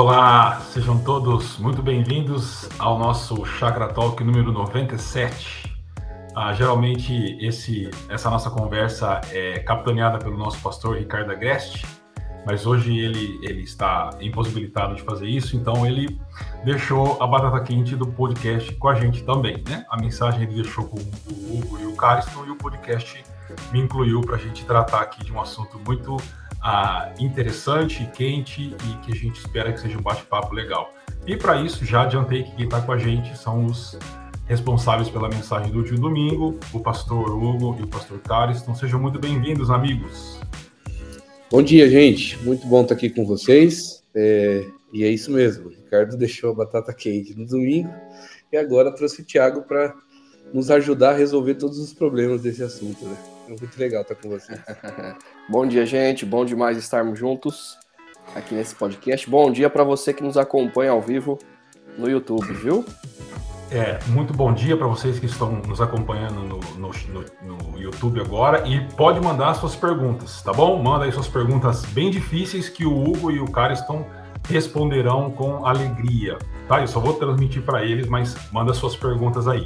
Olá, sejam todos muito bem-vindos ao nosso Chakra Talk número 97. Ah, geralmente esse, essa nossa conversa é capitaneada pelo nosso pastor Ricardo Agreste, mas hoje ele, ele está impossibilitado de fazer isso, então ele deixou a batata quente do podcast com a gente também, né? A mensagem ele deixou com o Hugo e o Cariston e o podcast me incluiu para a gente tratar aqui de um assunto muito ah, interessante, quente e que a gente espera que seja um bate-papo legal. E para isso, já adiantei que quem está com a gente são os responsáveis pela mensagem do último domingo, o pastor Hugo e o pastor Caris. Então sejam muito bem-vindos, amigos. Bom dia, gente. Muito bom estar aqui com vocês. É... E é isso mesmo. O Ricardo deixou a batata quente no domingo e agora trouxe o Thiago para nos ajudar a resolver todos os problemas desse assunto. Né? Muito legal estar com vocês. bom dia, gente. Bom demais estarmos juntos aqui nesse podcast. Bom dia para você que nos acompanha ao vivo no YouTube, viu? É, muito bom dia para vocês que estão nos acompanhando no, no, no, no, YouTube agora e pode mandar suas perguntas, tá bom? Manda aí suas perguntas bem difíceis que o Hugo e o Cariston responderão com alegria, tá? Eu só vou transmitir para eles, mas manda suas perguntas aí.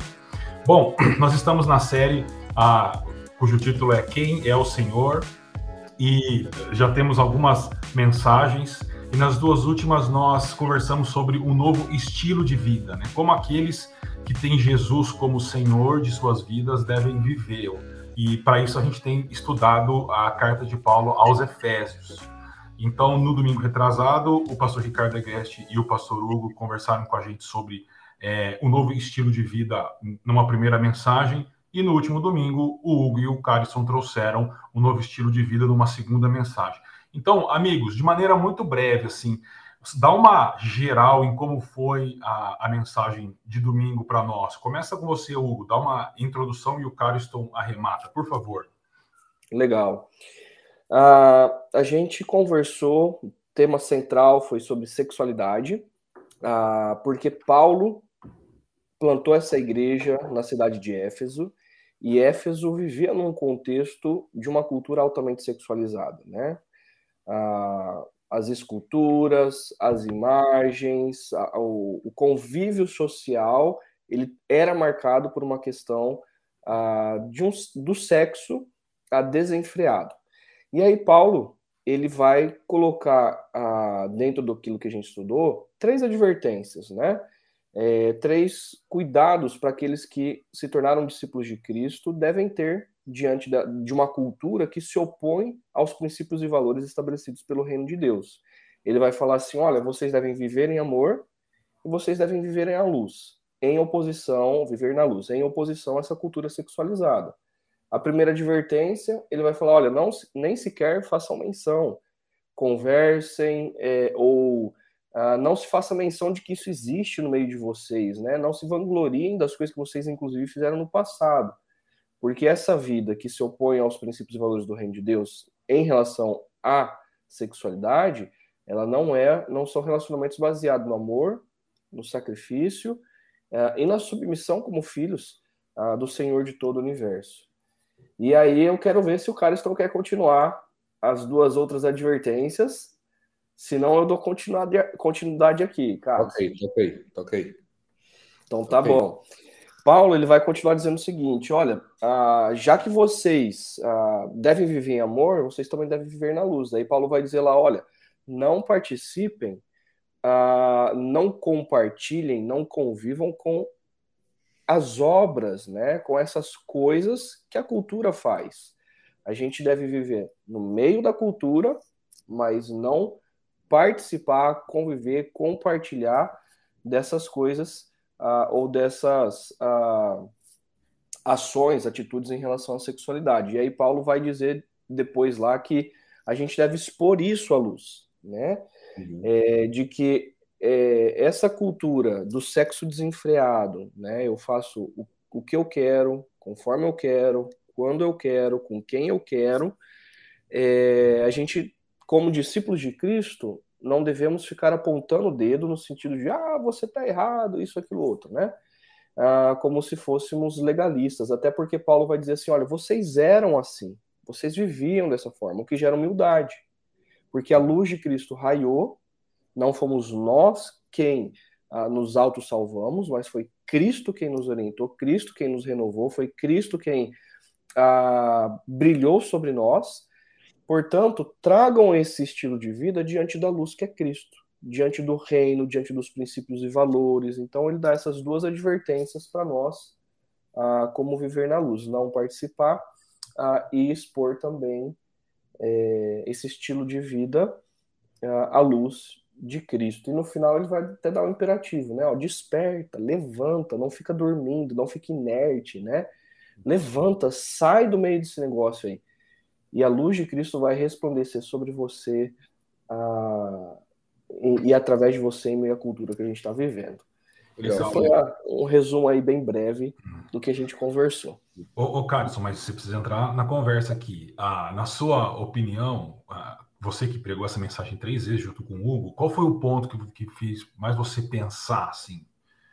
Bom, nós estamos na série a, cujo título é Quem é o Senhor e já temos algumas mensagens e nas duas últimas nós conversamos sobre um novo estilo de vida, né? Como aqueles que têm Jesus como Senhor de suas vidas devem viver. E para isso a gente tem estudado a carta de Paulo aos Efésios. Então, no domingo retrasado, o pastor Ricardo Agreste e o pastor Hugo conversaram com a gente sobre é, o novo estilo de vida numa primeira mensagem. E no último domingo, o Hugo e o Carison trouxeram o um novo estilo de vida numa segunda mensagem. Então, amigos, de maneira muito breve, assim, dá uma geral em como foi a, a mensagem de domingo para nós. Começa com você, Hugo, dá uma introdução e o Cariston arremata, por favor. Legal. Uh, a gente conversou, o tema central foi sobre sexualidade, uh, porque Paulo plantou essa igreja na cidade de Éfeso, e Éfeso vivia num contexto de uma cultura altamente sexualizada, né? as esculturas, as imagens, o, o, convívio social, ele era marcado por uma questão de um, do sexo desenfreado. E aí Paulo ele vai colocar dentro daquilo que a gente estudou três advertências, né? É, três cuidados para aqueles que se tornaram discípulos de Cristo devem ter diante da, de uma cultura que se opõe aos princípios e valores estabelecidos pelo reino de Deus. Ele vai falar assim: olha, vocês devem viver em amor e vocês devem viver em a luz, em oposição, viver na luz, em oposição a essa cultura sexualizada. A primeira advertência, ele vai falar: olha, não nem sequer façam menção, conversem é, ou ah, não se faça menção de que isso existe no meio de vocês, né? Não se vangloriem das coisas que vocês, inclusive, fizeram no passado. Porque essa vida que se opõe aos princípios e valores do reino de Deus em relação à sexualidade, ela não é, não são relacionamentos baseados no amor, no sacrifício uh, e na submissão como filhos uh, do Senhor de todo o universo. E aí eu quero ver se o Cariston quer continuar as duas outras advertências, senão eu dou continuidade, aqui, cara. Ok, ok, ok. Então tá okay. bom. Paulo ele vai continuar dizendo o seguinte: olha, ah, já que vocês ah, devem viver em amor, vocês também devem viver na luz. Aí Paulo vai dizer lá: olha, não participem, ah, não compartilhem, não convivam com as obras, né? Com essas coisas que a cultura faz. A gente deve viver no meio da cultura, mas não participar, conviver, compartilhar dessas coisas uh, ou dessas uh, ações, atitudes em relação à sexualidade. E aí Paulo vai dizer depois lá que a gente deve expor isso à luz, né? Uhum. É, de que é, essa cultura do sexo desenfreado, né? Eu faço o, o que eu quero, conforme eu quero, quando eu quero, com quem eu quero. É, a gente, como discípulos de Cristo, não devemos ficar apontando o dedo no sentido de, ah, você está errado, isso, aquilo, outro, né? Ah, como se fôssemos legalistas, até porque Paulo vai dizer assim: olha, vocês eram assim, vocês viviam dessa forma, o que gera humildade, porque a luz de Cristo raiou Não fomos nós quem ah, nos auto-salvamos, mas foi Cristo quem nos orientou, Cristo quem nos renovou, foi Cristo quem ah, brilhou sobre nós. Portanto, tragam esse estilo de vida diante da luz que é Cristo, diante do reino, diante dos princípios e valores. Então, ele dá essas duas advertências para nós, ah, como viver na luz, não participar ah, e expor também é, esse estilo de vida à luz de Cristo. E no final ele vai até dar um imperativo, né? Ó, desperta, levanta, não fica dormindo, não fica inerte, né? Levanta, sai do meio desse negócio aí. E a luz de Cristo vai resplandecer sobre você a, e, e, através de você em meio à cultura que a gente está vivendo. Esse foi a, um resumo aí bem breve do que a gente conversou. Ô, ô Carlson, mas você precisa entrar na conversa aqui. Ah, na sua opinião, ah, você que pregou essa mensagem três vezes junto com o Hugo, qual foi o ponto que, que fez mais você pensar assim?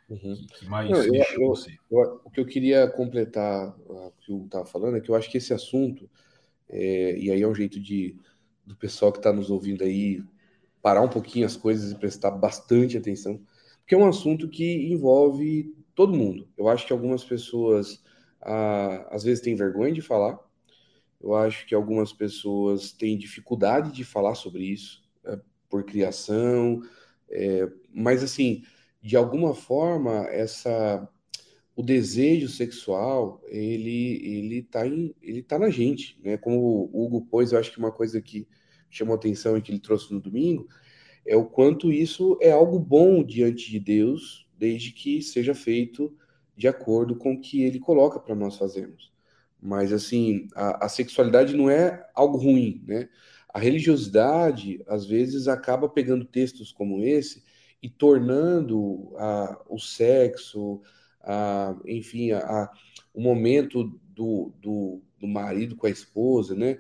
Uhum. Que, que, mais Não, eu, eu, você? Eu, o que eu queria completar o que o Hugo estava falando é que eu acho que esse assunto, é, e aí é um jeito de do pessoal que está nos ouvindo aí parar um pouquinho as coisas e prestar bastante atenção, porque é um assunto que envolve todo mundo. Eu acho que algumas pessoas ah, às vezes têm vergonha de falar, eu acho que algumas pessoas têm dificuldade de falar sobre isso, é, por criação, é, mas assim, de alguma forma, essa o desejo sexual, ele ele tá em, ele tá na gente, né? Como o Hugo pôs, eu acho que uma coisa que chamou atenção e que ele trouxe no domingo é o quanto isso é algo bom diante de Deus, desde que seja feito de acordo com o que ele coloca para nós fazermos. Mas, assim, a, a, sexualidade não é algo ruim, né? A religiosidade, às vezes, acaba pegando textos como esse e tornando a, o sexo, a, enfim, a, o momento do, do, do, marido com a esposa, né?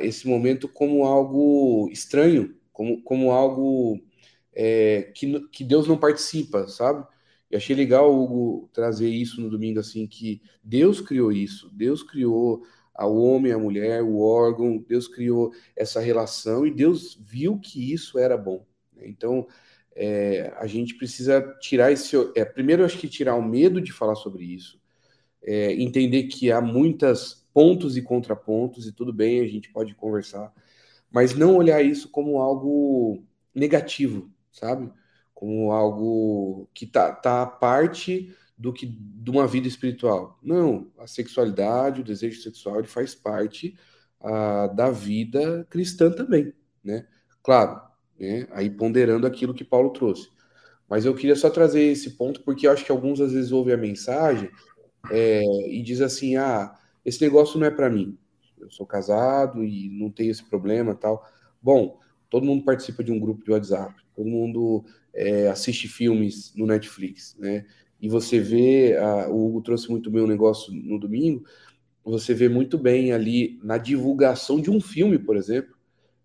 esse momento como algo estranho, como, como algo é, que, que Deus não participa, sabe? E achei legal, Hugo, trazer isso no domingo, assim, que Deus criou isso, Deus criou o homem, a mulher, o órgão, Deus criou essa relação e Deus viu que isso era bom. Né? Então, é, a gente precisa tirar esse. É, primeiro, acho que tirar o medo de falar sobre isso, é, entender que há muitos pontos e contrapontos, e tudo bem, a gente pode conversar, mas não olhar isso como algo negativo, sabe? como algo que tá, tá à parte do que de uma vida espiritual. Não, a sexualidade, o desejo sexual, ele faz parte ah, da vida cristã também, né? Claro, né? Aí ponderando aquilo que Paulo trouxe. Mas eu queria só trazer esse ponto porque eu acho que alguns às vezes ouvem a mensagem é, e diz assim, ah, esse negócio não é para mim. Eu sou casado e não tenho esse problema, tal. Bom, todo mundo participa de um grupo de WhatsApp, todo mundo é, assiste filmes no Netflix, né? E você vê, a, o Hugo trouxe muito bem um negócio no domingo, você vê muito bem ali na divulgação de um filme, por exemplo,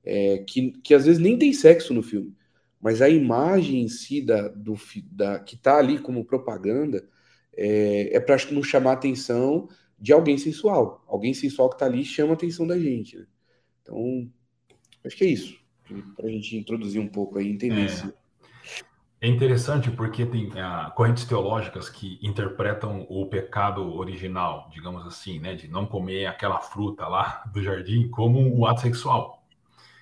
é, que, que às vezes nem tem sexo no filme, mas a imagem em si da, do, da, que está ali como propaganda é, é para não chamar a atenção de alguém sensual. Alguém sensual que está ali chama a atenção da gente. Né? Então, acho que é isso. Para a gente introduzir um pouco aí, entender é. isso. É interessante porque tem ah, correntes teológicas que interpretam o pecado original, digamos assim, né, de não comer aquela fruta lá do jardim como o ato sexual.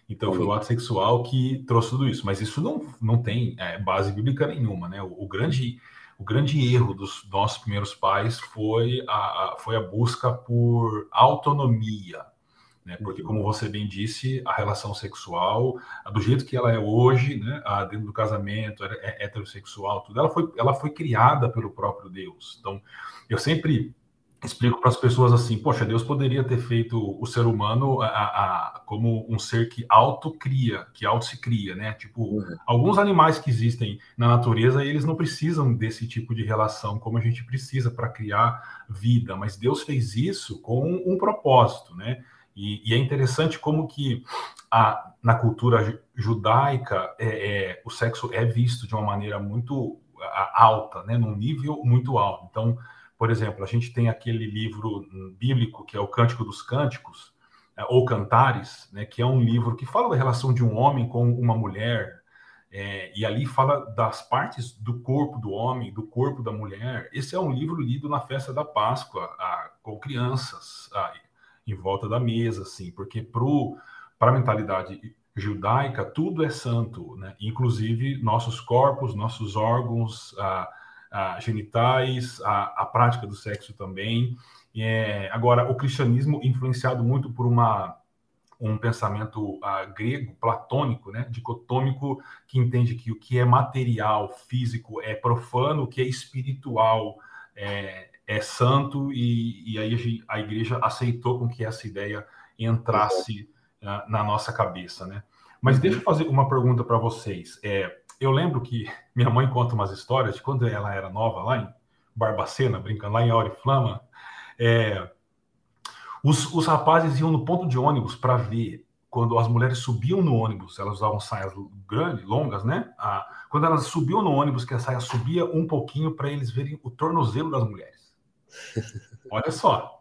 Então foi o ato sexual que trouxe tudo isso, mas isso não, não tem é, base bíblica nenhuma, né? O, o, grande o grande erro dos nossos primeiros pais foi a, a foi a busca por autonomia, né? Porque, como você bem disse, a relação sexual, do jeito que ela é hoje, né? dentro do casamento, é, é heterossexual, tudo, ela foi, ela foi criada pelo próprio Deus. Então, eu sempre explico para as pessoas assim: poxa, Deus poderia ter feito o ser humano a, a, como um ser que autocria, que auto se cria, né? Tipo, uhum. alguns animais que existem na natureza, eles não precisam desse tipo de relação como a gente precisa para criar vida, mas Deus fez isso com um propósito, né? E, e é interessante como que a, na cultura judaica é, é, o sexo é visto de uma maneira muito alta, né, num nível muito alto. Então, por exemplo, a gente tem aquele livro bíblico que é o Cântico dos Cânticos, é, ou Cantares, né, que é um livro que fala da relação de um homem com uma mulher, É, e ali fala das partes do corpo do homem, do corpo da mulher. Esse é um livro lido na festa da Páscoa, a, com crianças a, em volta da mesa, assim, porque para a mentalidade judaica tudo é santo, né? inclusive nossos corpos, nossos órgãos a, genitais, a, prática do sexo também. É, agora, o cristianismo influenciado muito por uma um pensamento uh, grego, platônico, né, dicotômico, que entende que o que é material, físico, é profano, o que é espiritual é, é santo, e, e, aí a igreja aceitou com que essa ideia entrasse uh, na nossa cabeça. Né? Mas deixa eu fazer uma pergunta para vocês. É, eu lembro que minha mãe conta umas histórias de quando ela era nova lá em Barbacena, brincando lá em Auriflama, é, os, os rapazes iam no ponto de ônibus para ver quando as mulheres subiam no ônibus, elas usavam saias grandes, longas, né? Ah, quando elas subiam no ônibus, que a saia subia um pouquinho para eles verem o tornozelo das mulheres. Olha só.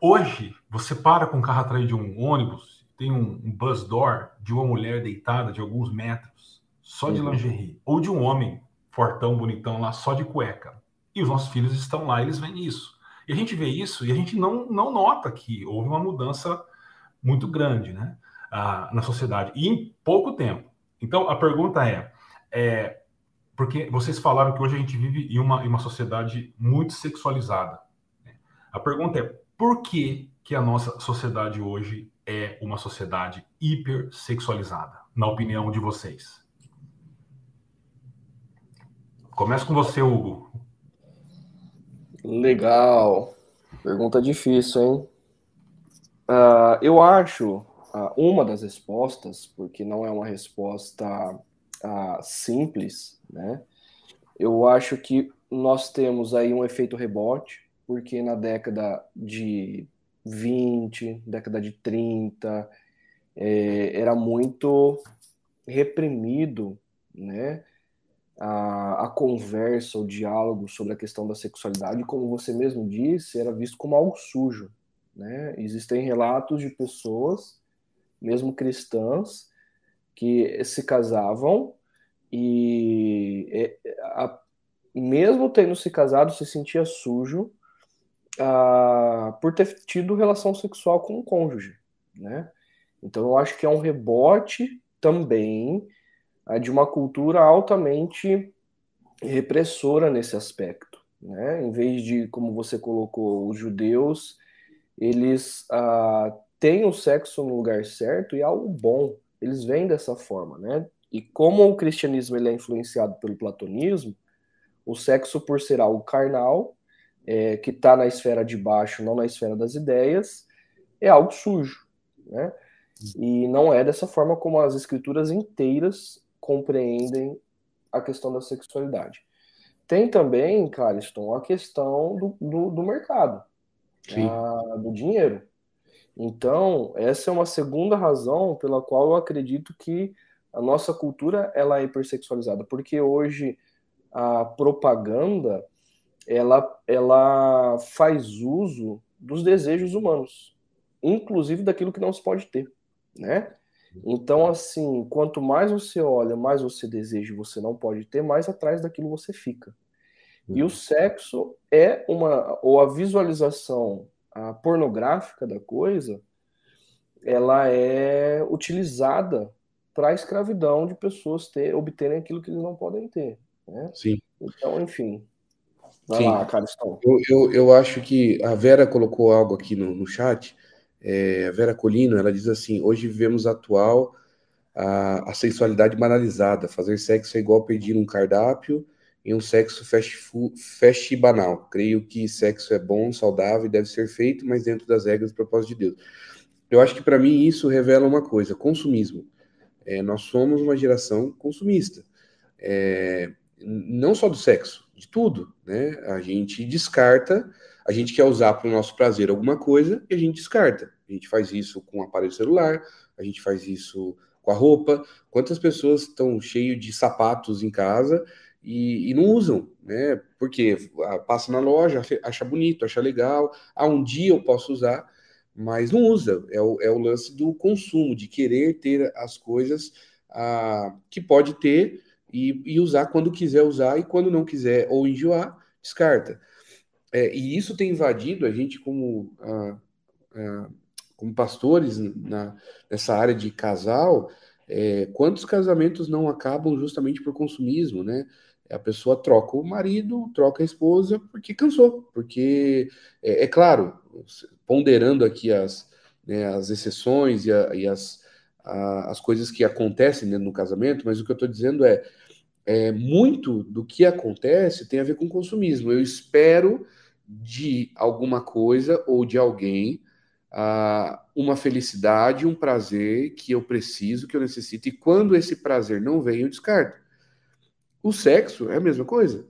Hoje, você para com o carro atrás de um ônibus, tem um, um bus door de uma mulher deitada de alguns metros, só de lingerie, ou de um homem fortão, bonitão lá, só de cueca. E os nossos filhos estão lá, eles veem isso. E a gente vê isso e a gente não, não nota que houve uma mudança muito grande né, na sociedade, e em pouco tempo. Então, a pergunta é, é, porque vocês falaram que hoje a gente vive em uma, em uma sociedade muito sexualizada. A pergunta é, por que, que a nossa sociedade hoje é uma sociedade hipersexualizada, na opinião de vocês? Começa com você, Hugo. Legal. Pergunta difícil, hein? Uh, eu acho uh, uma das respostas, porque não é uma resposta uh, simples, né? Eu acho que nós temos aí um efeito rebote, porque na década de 20, década de 30, é, era muito reprimido, né? A, a conversa, o diálogo sobre a questão da sexualidade, como você mesmo disse, era visto como algo sujo. Né? Existem relatos de pessoas, mesmo cristãs, que se casavam e é, a, mesmo tendo se casado se sentia sujo a, por ter tido relação sexual com o cônjuge, né? Então eu acho que é um rebote também de uma cultura altamente repressora nesse aspecto. Né? Em vez de, como você colocou, os judeus, eles ah, têm o sexo no lugar certo e é algo bom. Eles vêm dessa forma, né? E como o cristianismo ele é influenciado pelo platonismo, o sexo, por ser algo carnal, é, que está na esfera de baixo, não na esfera das ideias, é algo sujo, né? E não é dessa forma como as escrituras inteiras compreendem a questão da sexualidade. Tem também, Cariston, a questão do, do, do mercado, a, do dinheiro. Então, essa é uma segunda razão pela qual eu acredito que a nossa cultura ela é hipersexualizada, porque hoje a propaganda ela, ela faz uso dos desejos humanos, inclusive daquilo que não se pode ter, né? Então, assim, quanto mais você olha, mais você deseja e você não pode ter, mais atrás daquilo você fica. E o uhum. sexo é uma, ou a visualização a pornográfica da coisa, ela é utilizada para a escravidão de pessoas ter, obterem aquilo que eles não podem ter. Né? Sim. Então, enfim. Vai Sim. lá, Caristão. Eu, eu, eu acho que a Vera colocou algo aqui no, no chat é, Vera Colino, ela diz assim: hoje vivemos atual a, a banalizada. Fazer sexo é igual pedir um cardápio em um sexo fast, food, fast banal. Creio que sexo é bom, saudável e deve ser feito, mas dentro das regras do propósito de Deus. Eu acho que para mim isso revela uma coisa: consumismo. É, nós somos uma geração consumista. É, não só do sexo, de tudo. Né? A gente descarta, a gente quer usar para o nosso prazer alguma coisa e a gente descarta. A gente faz isso com o aparelho celular, a gente faz isso com a roupa. Quantas pessoas estão cheias de sapatos em casa e, e, não usam, né? Porque ah, passa na loja, acha bonito, acha legal. Ah, um dia eu posso usar, mas não usa. É o, é o lance do consumo, de querer ter as coisas ah, que pode ter e, e, usar quando quiser usar e quando não quiser ou enjoar, descarta. É, e isso tem invadido a gente como, ah, ah, como pastores na, nessa área de casal. É, quantos casamentos não acabam justamente por consumismo, né? A pessoa troca o marido, troca a esposa porque cansou, porque é, é claro, ponderando aqui as, né, as exceções e, a, e as, a, as coisas que acontecem dentro do casamento, mas o que eu estou dizendo é, é muito do que acontece tem a ver com consumismo. Eu espero de alguma coisa ou de alguém uh, uma felicidade, um prazer que eu preciso, que eu necessito, e quando esse prazer não vem, eu descarto. O sexo é a mesma coisa.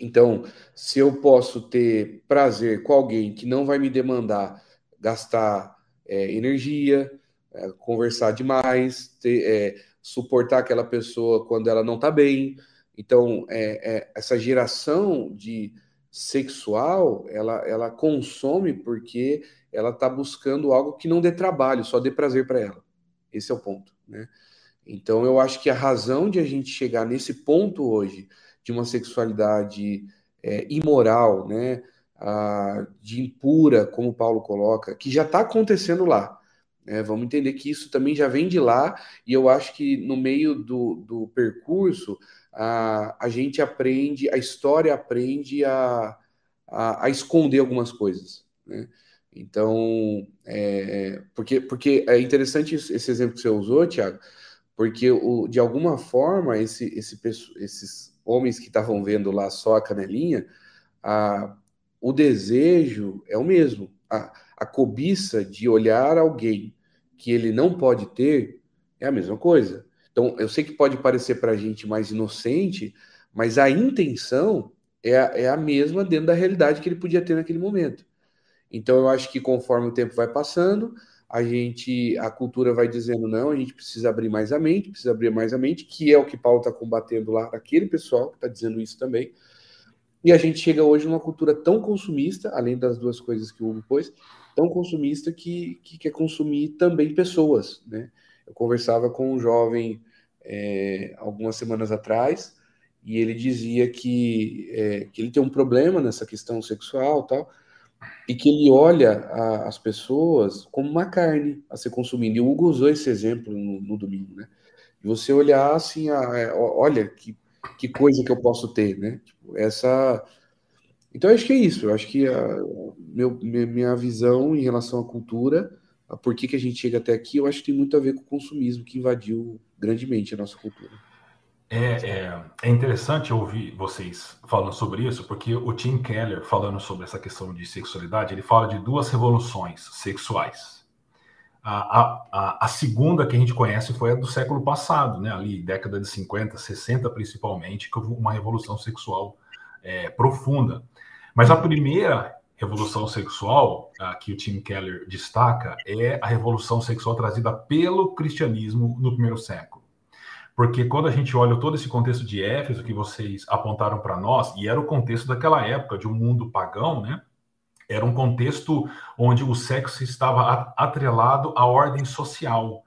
Então, se eu posso ter prazer com alguém que não vai me demandar gastar é, energia, é, conversar demais, ter, é, suportar aquela pessoa quando ela não está bem. Então, é, é, essa geração de sexual, ela, ela consome porque ela está buscando algo que não dê trabalho, só dê prazer para ela. Esse é o ponto, né? Então, eu acho que a razão de a gente chegar nesse ponto hoje de uma sexualidade é, imoral, né, de impura, como Paulo coloca, que já está acontecendo lá. Né? Vamos entender que isso também já vem de lá, e eu acho que no meio do, do percurso a, a gente aprende, a história aprende a, a, a esconder algumas coisas. Né? Então, é, porque, porque é interessante esse exemplo que você usou, Tiago, porque o, de alguma forma esse, esse, esses homens que estavam vendo lá só a canelinha, a, o desejo é o mesmo. A, a cobiça de olhar alguém que ele não pode ter é a mesma coisa. Então, eu sei que pode parecer para a gente mais inocente, mas a intenção é a, é a mesma dentro da realidade que ele podia ter naquele momento. Então, eu acho que conforme o tempo vai passando, a gente, a cultura vai dizendo não, a gente precisa abrir mais a mente, precisa abrir mais a mente, que é o que Paulo está combatendo lá, aquele pessoal que está dizendo isso também. E a gente chega hoje numa cultura tão consumista, além das duas coisas que o Hugo pôs, tão consumista que, que quer consumir também pessoas, né? Eu conversava com um jovem é, algumas semanas atrás e ele dizia que, é, que ele tem um problema nessa questão sexual tal, e que ele olha a, as pessoas como uma carne a ser consumida. E o Hugo usou esse exemplo no, no domingo, né? De você olhar assim, a, a, olha que, que coisa que eu posso ter, né? Tipo, essa. Então, acho que é isso. Eu acho que a meu, minha visão em relação à cultura, por que, que a gente chega até aqui, eu acho que tem muito a ver com o consumismo que invadiu grandemente a nossa cultura. É, é, é, interessante ouvir vocês falando sobre isso, porque o Tim Keller, falando sobre essa questão de sexualidade, ele fala de duas revoluções sexuais. A, a, a segunda que a gente conhece foi a do século passado, né? ali década de 50, 60 principalmente, que houve uma revolução sexual é, profunda. Mas a primeira revolução sexual a, que o Tim Keller destaca é a revolução sexual trazida pelo cristianismo no primeiro século. Porque quando a gente olha todo esse contexto de Éfeso que vocês apontaram para nós, e era o contexto daquela época, de um mundo pagão, né? Era um contexto onde o sexo estava atrelado à ordem social.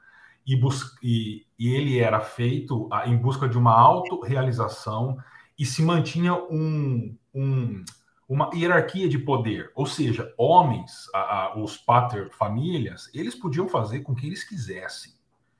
E, e, e ele era feito em busca de uma autorrealização e se mantinha um, um, uma hierarquia de poder. Ou seja, homens, a, a, os pater famílias, eles podiam fazer com que eles quisessem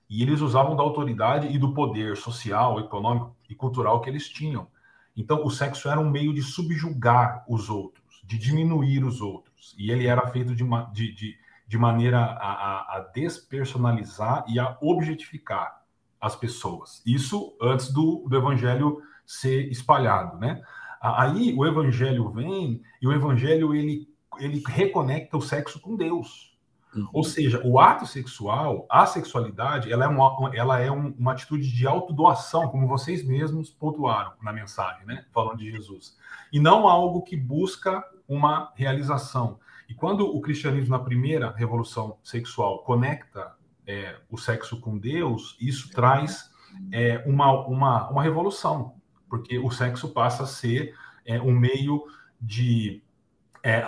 e eles usavam da autoridade e do poder social, econômico e cultural que eles tinham. Então, o sexo era um meio de subjugar os outros, de diminuir os outros. E ele era feito de, de, de, de maneira a, a, despersonalizar e a objetificar as pessoas. Isso antes do, do evangelho ser espalhado, né? Aí o evangelho vem e o evangelho ele, ele reconecta o sexo com Deus. Uhum. Ou seja, o ato sexual, a sexualidade, ela é, uma, ela é um, uma atitude de autodoação, como vocês mesmos pontuaram na mensagem, né? Falando de Jesus. E não algo que busca uma realização. E quando o cristianismo, na primeira revolução sexual, conecta é, o sexo com Deus, isso traz é, uma, uma, uma revolução, porque o sexo passa a ser é, um meio de é,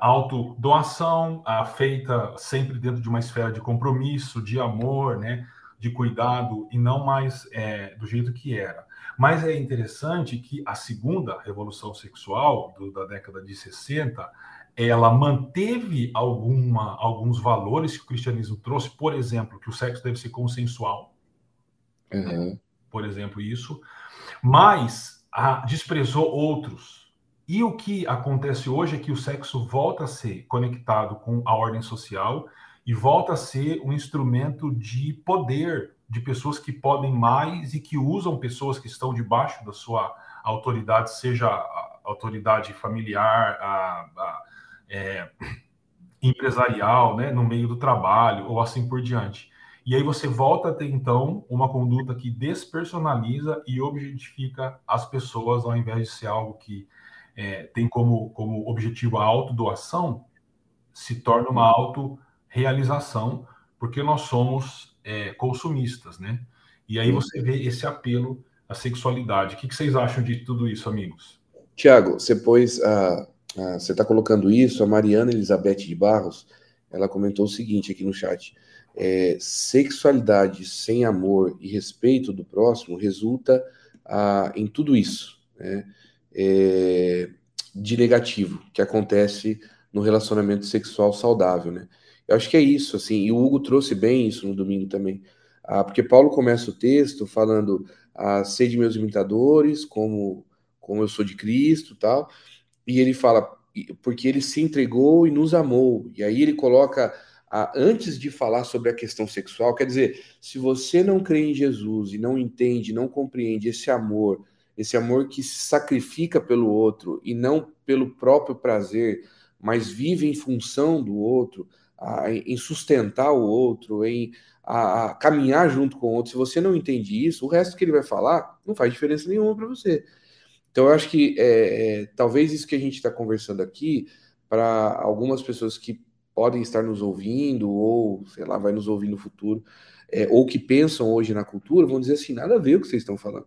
autodoação, a feita sempre dentro de uma esfera de compromisso, de amor, né? de cuidado e não mais é, do jeito que era. Mas é interessante que a segunda revolução sexual do, da década de 60 ela manteve alguma, alguns valores que o cristianismo trouxe, por exemplo, que o sexo deve ser consensual, uhum. por exemplo, isso, mas desprezou outros. E o que acontece hoje é que o sexo volta a ser conectado com a ordem social e volta a ser um instrumento de poder de pessoas que podem mais e que usam pessoas que estão debaixo da sua autoridade, seja a autoridade familiar, a, a é, empresarial, né, no meio do trabalho ou assim por diante. E aí você volta a ter então uma conduta que despersonaliza e objetifica as pessoas ao invés de ser algo que é, tem como, como objetivo a autodoação, se torna uma autorrealização, porque nós somos é, consumistas, né? E aí você vê esse apelo à sexualidade. O que, que vocês acham de tudo isso, amigos? Tiago, você pôs a, você está colocando isso, a Mariana Elizabeth de Barros, ela comentou o seguinte aqui no chat: é, sexualidade sem amor e respeito do próximo resulta ah, em tudo isso né, é, de negativo que acontece no relacionamento sexual saudável, né? Eu acho que é isso, assim, e o Hugo trouxe bem isso no domingo também, ah, porque Paulo começa o texto falando, ah, de meus imitadores, como, como eu sou de Cristo, tal, e ele fala, porque ele se entregou e nos amou. E aí ele coloca, antes de falar sobre a questão sexual, quer dizer, se você não crê em Jesus e não entende, não compreende esse amor, esse amor que se sacrifica pelo outro e não pelo próprio prazer, mas vive em função do outro, em sustentar o outro, em a, a caminhar junto com o outro, se você não entende isso, o resto que ele vai falar não faz diferença nenhuma para você. Então, eu acho que é, é, talvez isso que a gente está conversando aqui, para algumas pessoas que podem estar nos ouvindo, ou, sei lá, vai nos ouvir no futuro, é, ou que pensam hoje na cultura, vão dizer assim: nada a ver o que vocês estão falando.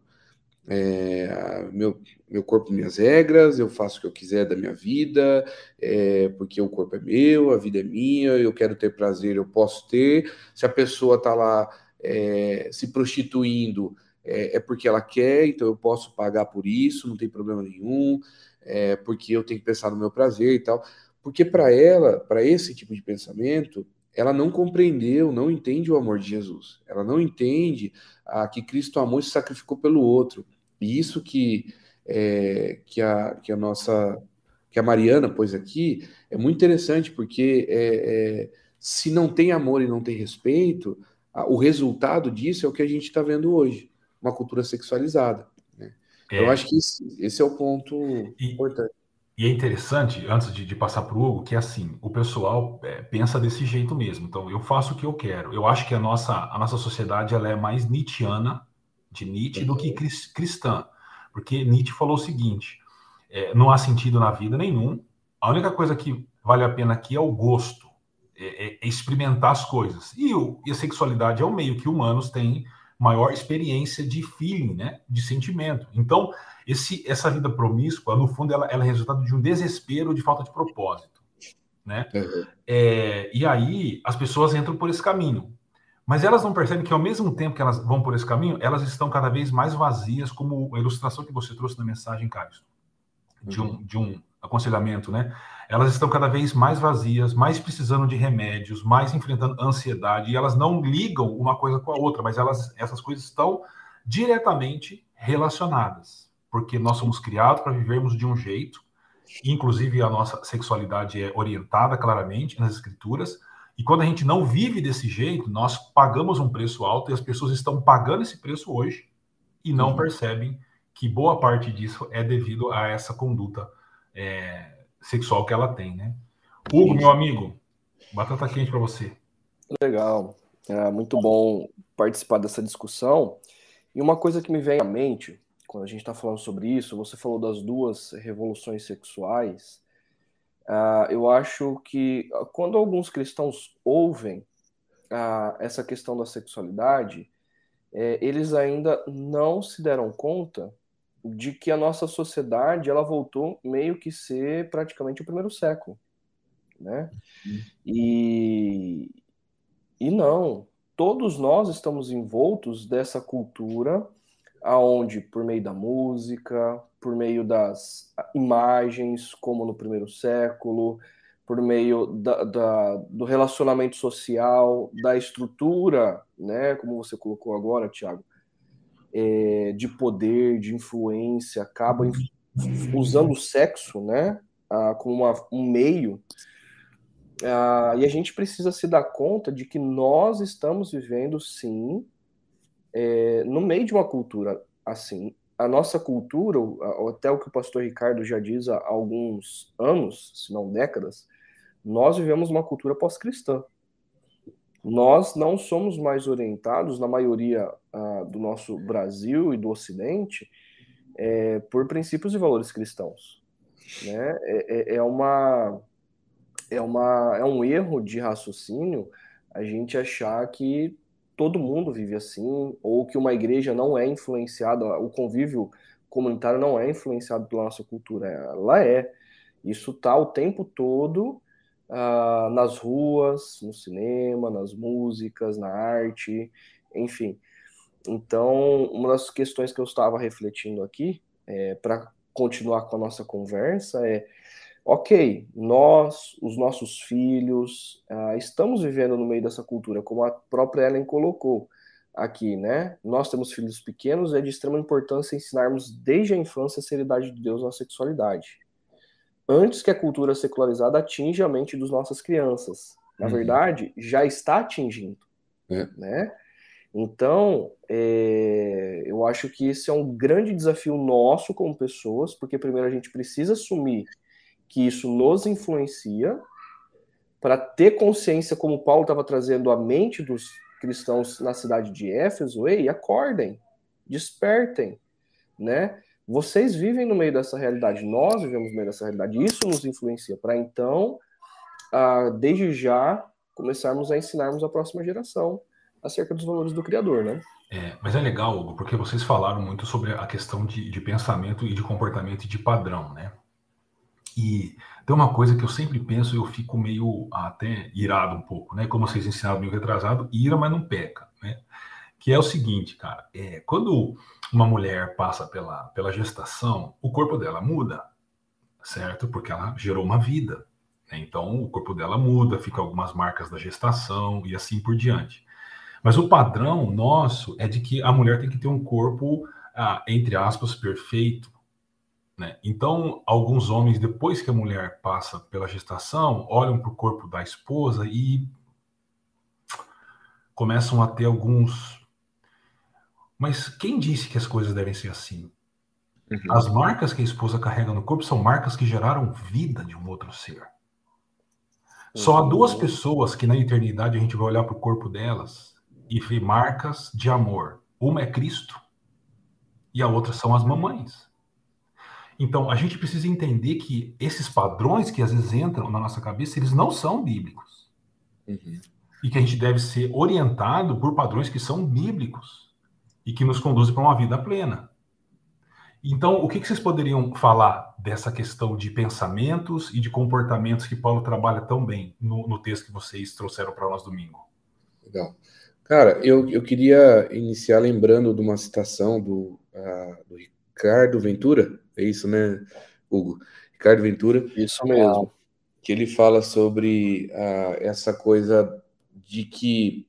É, meu, meu corpo, minhas regras, eu faço o que eu quiser da minha vida, é, porque o corpo é meu, a vida é minha, eu quero ter prazer, eu posso ter. Se a pessoa está lá é, se prostituindo, é, é, porque ela quer, então eu posso pagar por isso, não tem problema nenhum, é porque eu tenho que pensar no meu prazer e tal. Porque para ela, para esse tipo de pensamento, ela não compreendeu, não entende o amor de Jesus. Ela não entende a, que Cristo amou e se sacrificou pelo outro. E isso que, é, que, a, que a nossa, que a Mariana pôs aqui, é muito interessante, porque é, é, se não tem amor e não tem respeito, a, o resultado disso é o que a gente está vendo hoje uma cultura sexualizada. Né? É. Eu acho que esse, esse é o ponto e, importante. E é interessante, antes de, de passar para o Hugo, que assim, o pessoal é, pensa desse jeito mesmo. Então, eu faço o que eu quero. Eu acho que a nossa, a nossa sociedade ela é mais Nietzscheana, de Nietzsche, do que cristã. Porque Nietzsche falou o seguinte: é, não há sentido na vida nenhum. A única coisa que vale a pena aqui é o gosto, é, é, é experimentar as coisas. E, o, e a sexualidade é o meio que humanos têm maior experiência de feeling, né? De sentimento. Então, esse, essa vida promíscua, no fundo, ela, ela é resultado de um desespero de falta de propósito, né? Uhum. É, e aí as pessoas entram por esse caminho. Mas elas não percebem que ao mesmo tempo que elas vão por esse caminho, elas estão cada vez mais vazias, como a ilustração que você trouxe na mensagem, Carlos, de um, uhum. de um aconselhamento, né? Elas estão cada vez mais vazias, mais precisando de remédios, mais enfrentando ansiedade, e elas não ligam uma coisa com a outra, mas elas, essas coisas estão diretamente relacionadas, porque nós somos criados para vivermos de um jeito, inclusive a nossa sexualidade é orientada claramente nas escrituras, e quando a gente não vive desse jeito, nós pagamos um preço alto e as pessoas estão pagando esse preço hoje e não uhum. percebem que boa parte disso é devido a essa conduta é, sexual que ela tem, né? Hugo, meu amigo, batata quente para você. Legal, é muito bom participar dessa discussão. E uma coisa que me vem à mente quando a gente está falando sobre isso, você falou das duas revoluções sexuais. Uh, eu acho que quando alguns cristãos ouvem uh, essa questão da sexualidade, é, eles ainda não se deram conta de que a nossa sociedade ela voltou meio que ser praticamente o primeiro século, né? E e não, todos nós estamos envoltos dessa cultura aonde por meio da música, por meio das imagens, como no primeiro século, por meio da, da, do relacionamento social, da estrutura, né, como você colocou agora, Tiago, é, de poder, de influência, acaba usando o sexo, né, como uma, um meio. e a gente precisa se dar conta de que nós estamos vivendo, sim, é, no meio de uma cultura assim. A nossa cultura, até o que o pastor Ricardo já diz há alguns anos, se não décadas, nós vivemos uma cultura pós-cristã. Nós não somos mais orientados, na maioria uh, do nosso Brasil e do Ocidente, é, por princípios e valores cristãos. Né? É, é, é, uma, é, uma, é um erro de raciocínio a gente achar que todo mundo vive assim, ou que uma igreja não é influenciada, o convívio comunitário não é influenciado pela nossa cultura, ela é. Isso está o tempo todo uh, nas ruas, no cinema, nas músicas, na arte, enfim. Então, uma das questões que eu estava refletindo aqui, é, para continuar com a nossa conversa, é ok, nós, os nossos filhos, uh, estamos vivendo no meio dessa cultura, como a própria Ellen colocou aqui, né? Nós temos filhos pequenos, é de extrema importância ensinarmos desde a infância a seriedade de Deus na sexualidade. Antes que a cultura secularizada atinja a mente dos nossas crianças. Na uhum. verdade, já está atingindo, é. né? Então, é, eu acho que esse é um grande desafio nosso como pessoas, porque primeiro a gente precisa assumir que isso nos influencia, para ter consciência, como Paulo estava trazendo a mente dos cristãos na cidade de Éfeso, ei, acordem, despertem, né? Vocês vivem no meio dessa realidade, nós vivemos no meio dessa realidade, isso nos influencia, para então, desde já, começarmos a ensinarmos a próxima geração acerca dos valores do Criador, né? É, mas é legal, Hugo, porque vocês falaram muito sobre a questão de, de pensamento e de comportamento e de padrão, né? E tem uma coisa que eu sempre penso e eu fico meio até irado um pouco, né? Como vocês ensinaram meio retrasado, ira, mas não peca, né? Que é o seguinte, cara, é, quando uma mulher passa pela, pela gestação, o corpo dela muda, certo? Porque ela gerou uma vida. Né? Então, o corpo dela muda, fica algumas marcas da gestação e assim por diante. Mas o padrão nosso é de que a mulher tem que ter um corpo, ah, entre aspas, perfeito, né? Então, alguns homens, depois que a mulher passa pela gestação, olham para o corpo da esposa e começam a ter alguns. Mas quem disse que as coisas devem ser assim? Uhum. As marcas que a esposa carrega no corpo são marcas que geraram vida de um outro ser. Uhum. Só há duas uhum. pessoas que na eternidade a gente vai olhar para o corpo delas e ver marcas de amor. Uma é Cristo e a outra são as mamães. Então, a gente precisa entender que esses padrões que às vezes entram na nossa cabeça, eles não são bíblicos. Uhum. E que a gente deve ser orientado por padrões que são bíblicos e que nos conduzem para uma vida plena. Então, o que, que vocês poderiam falar dessa questão de pensamentos e de comportamentos que Paulo trabalha tão bem no, no texto que vocês trouxeram para nós domingo? Legal. Cara, eu, eu queria iniciar lembrando de uma citação do, uh, do Ricardo Ventura, é isso, né, Hugo? Ricardo Ventura. Isso mesmo. Que ele fala sobre uh, essa coisa de que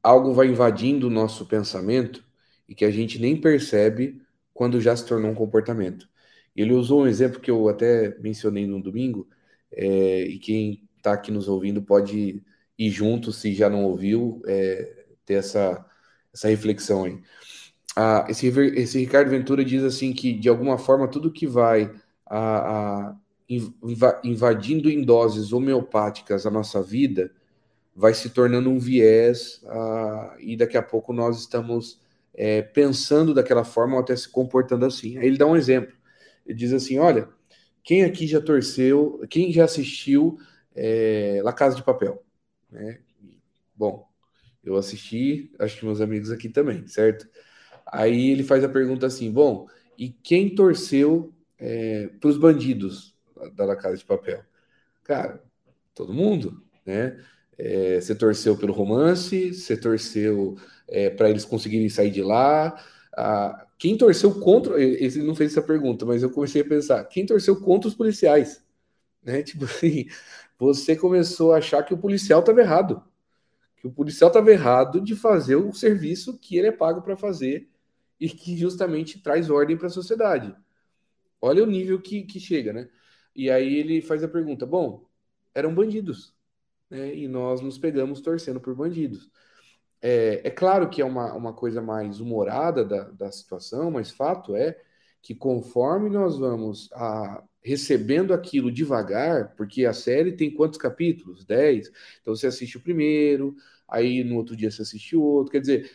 algo vai invadindo o nosso pensamento e que a gente nem percebe quando já se tornou um comportamento. Ele usou um exemplo que eu até mencionei no domingo, é, e quem está aqui nos ouvindo pode ir junto, se já não ouviu, é, ter essa, essa reflexão aí ah, esse, esse Ricardo Ventura diz assim que de alguma forma tudo que vai a, a, invadindo em doses homeopáticas a nossa vida vai se tornando um viés ah, e daqui a pouco nós estamos é, pensando daquela forma ou até se comportando assim. Aí ele dá um exemplo. Ele diz assim: olha, quem aqui já torceu, quem já assistiu é, La Casa de Papel? Né? Bom, eu assisti, acho que meus amigos aqui também, certo? Aí ele faz a pergunta assim: bom, e quem torceu é, para os bandidos da La Casa de Papel? Cara, todo mundo, né? É, você torceu pelo romance, você torceu é, para eles conseguirem sair de lá. Ah, quem torceu contra. Ele não fez essa pergunta, mas eu comecei a pensar: quem torceu contra os policiais? Né? Tipo assim, você começou a achar que o policial estava errado. Que o policial estava errado de fazer o serviço que ele é pago para fazer e que justamente traz ordem para a sociedade. Olha o nível que, que chega, né? E aí ele faz a pergunta: bom, eram bandidos, né? E nós nos pegamos torcendo por bandidos. É, é claro que é uma, uma coisa mais humorada da, da situação, mas fato é que conforme nós vamos a, recebendo aquilo devagar, porque a série tem quantos capítulos? Dez. Então você assiste o primeiro, aí no outro dia você assiste o outro. Quer dizer,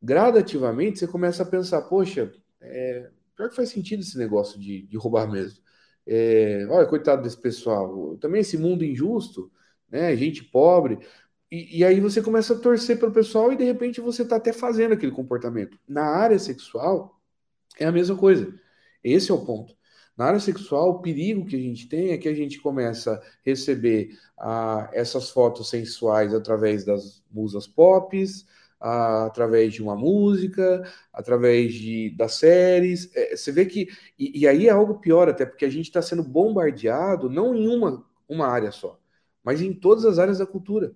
gradativamente você começa a pensar, poxa, é, pior que faz sentido esse negócio de, de roubar mesmo. É, olha, coitado desse pessoal. Também esse mundo injusto, né? Gente pobre. E, e, aí você começa a torcer pelo pessoal e de repente você está até fazendo aquele comportamento. Na área sexual é a mesma coisa. Esse é o ponto. Na área sexual, o perigo que a gente tem é que a gente começa a receber ah, essas fotos sensuais através das musas pop, ah, através de uma música, através de, das séries. É, você vê que. E, e, aí é algo pior, até porque a gente está sendo bombardeado não em uma, uma área só, mas em todas as áreas da cultura.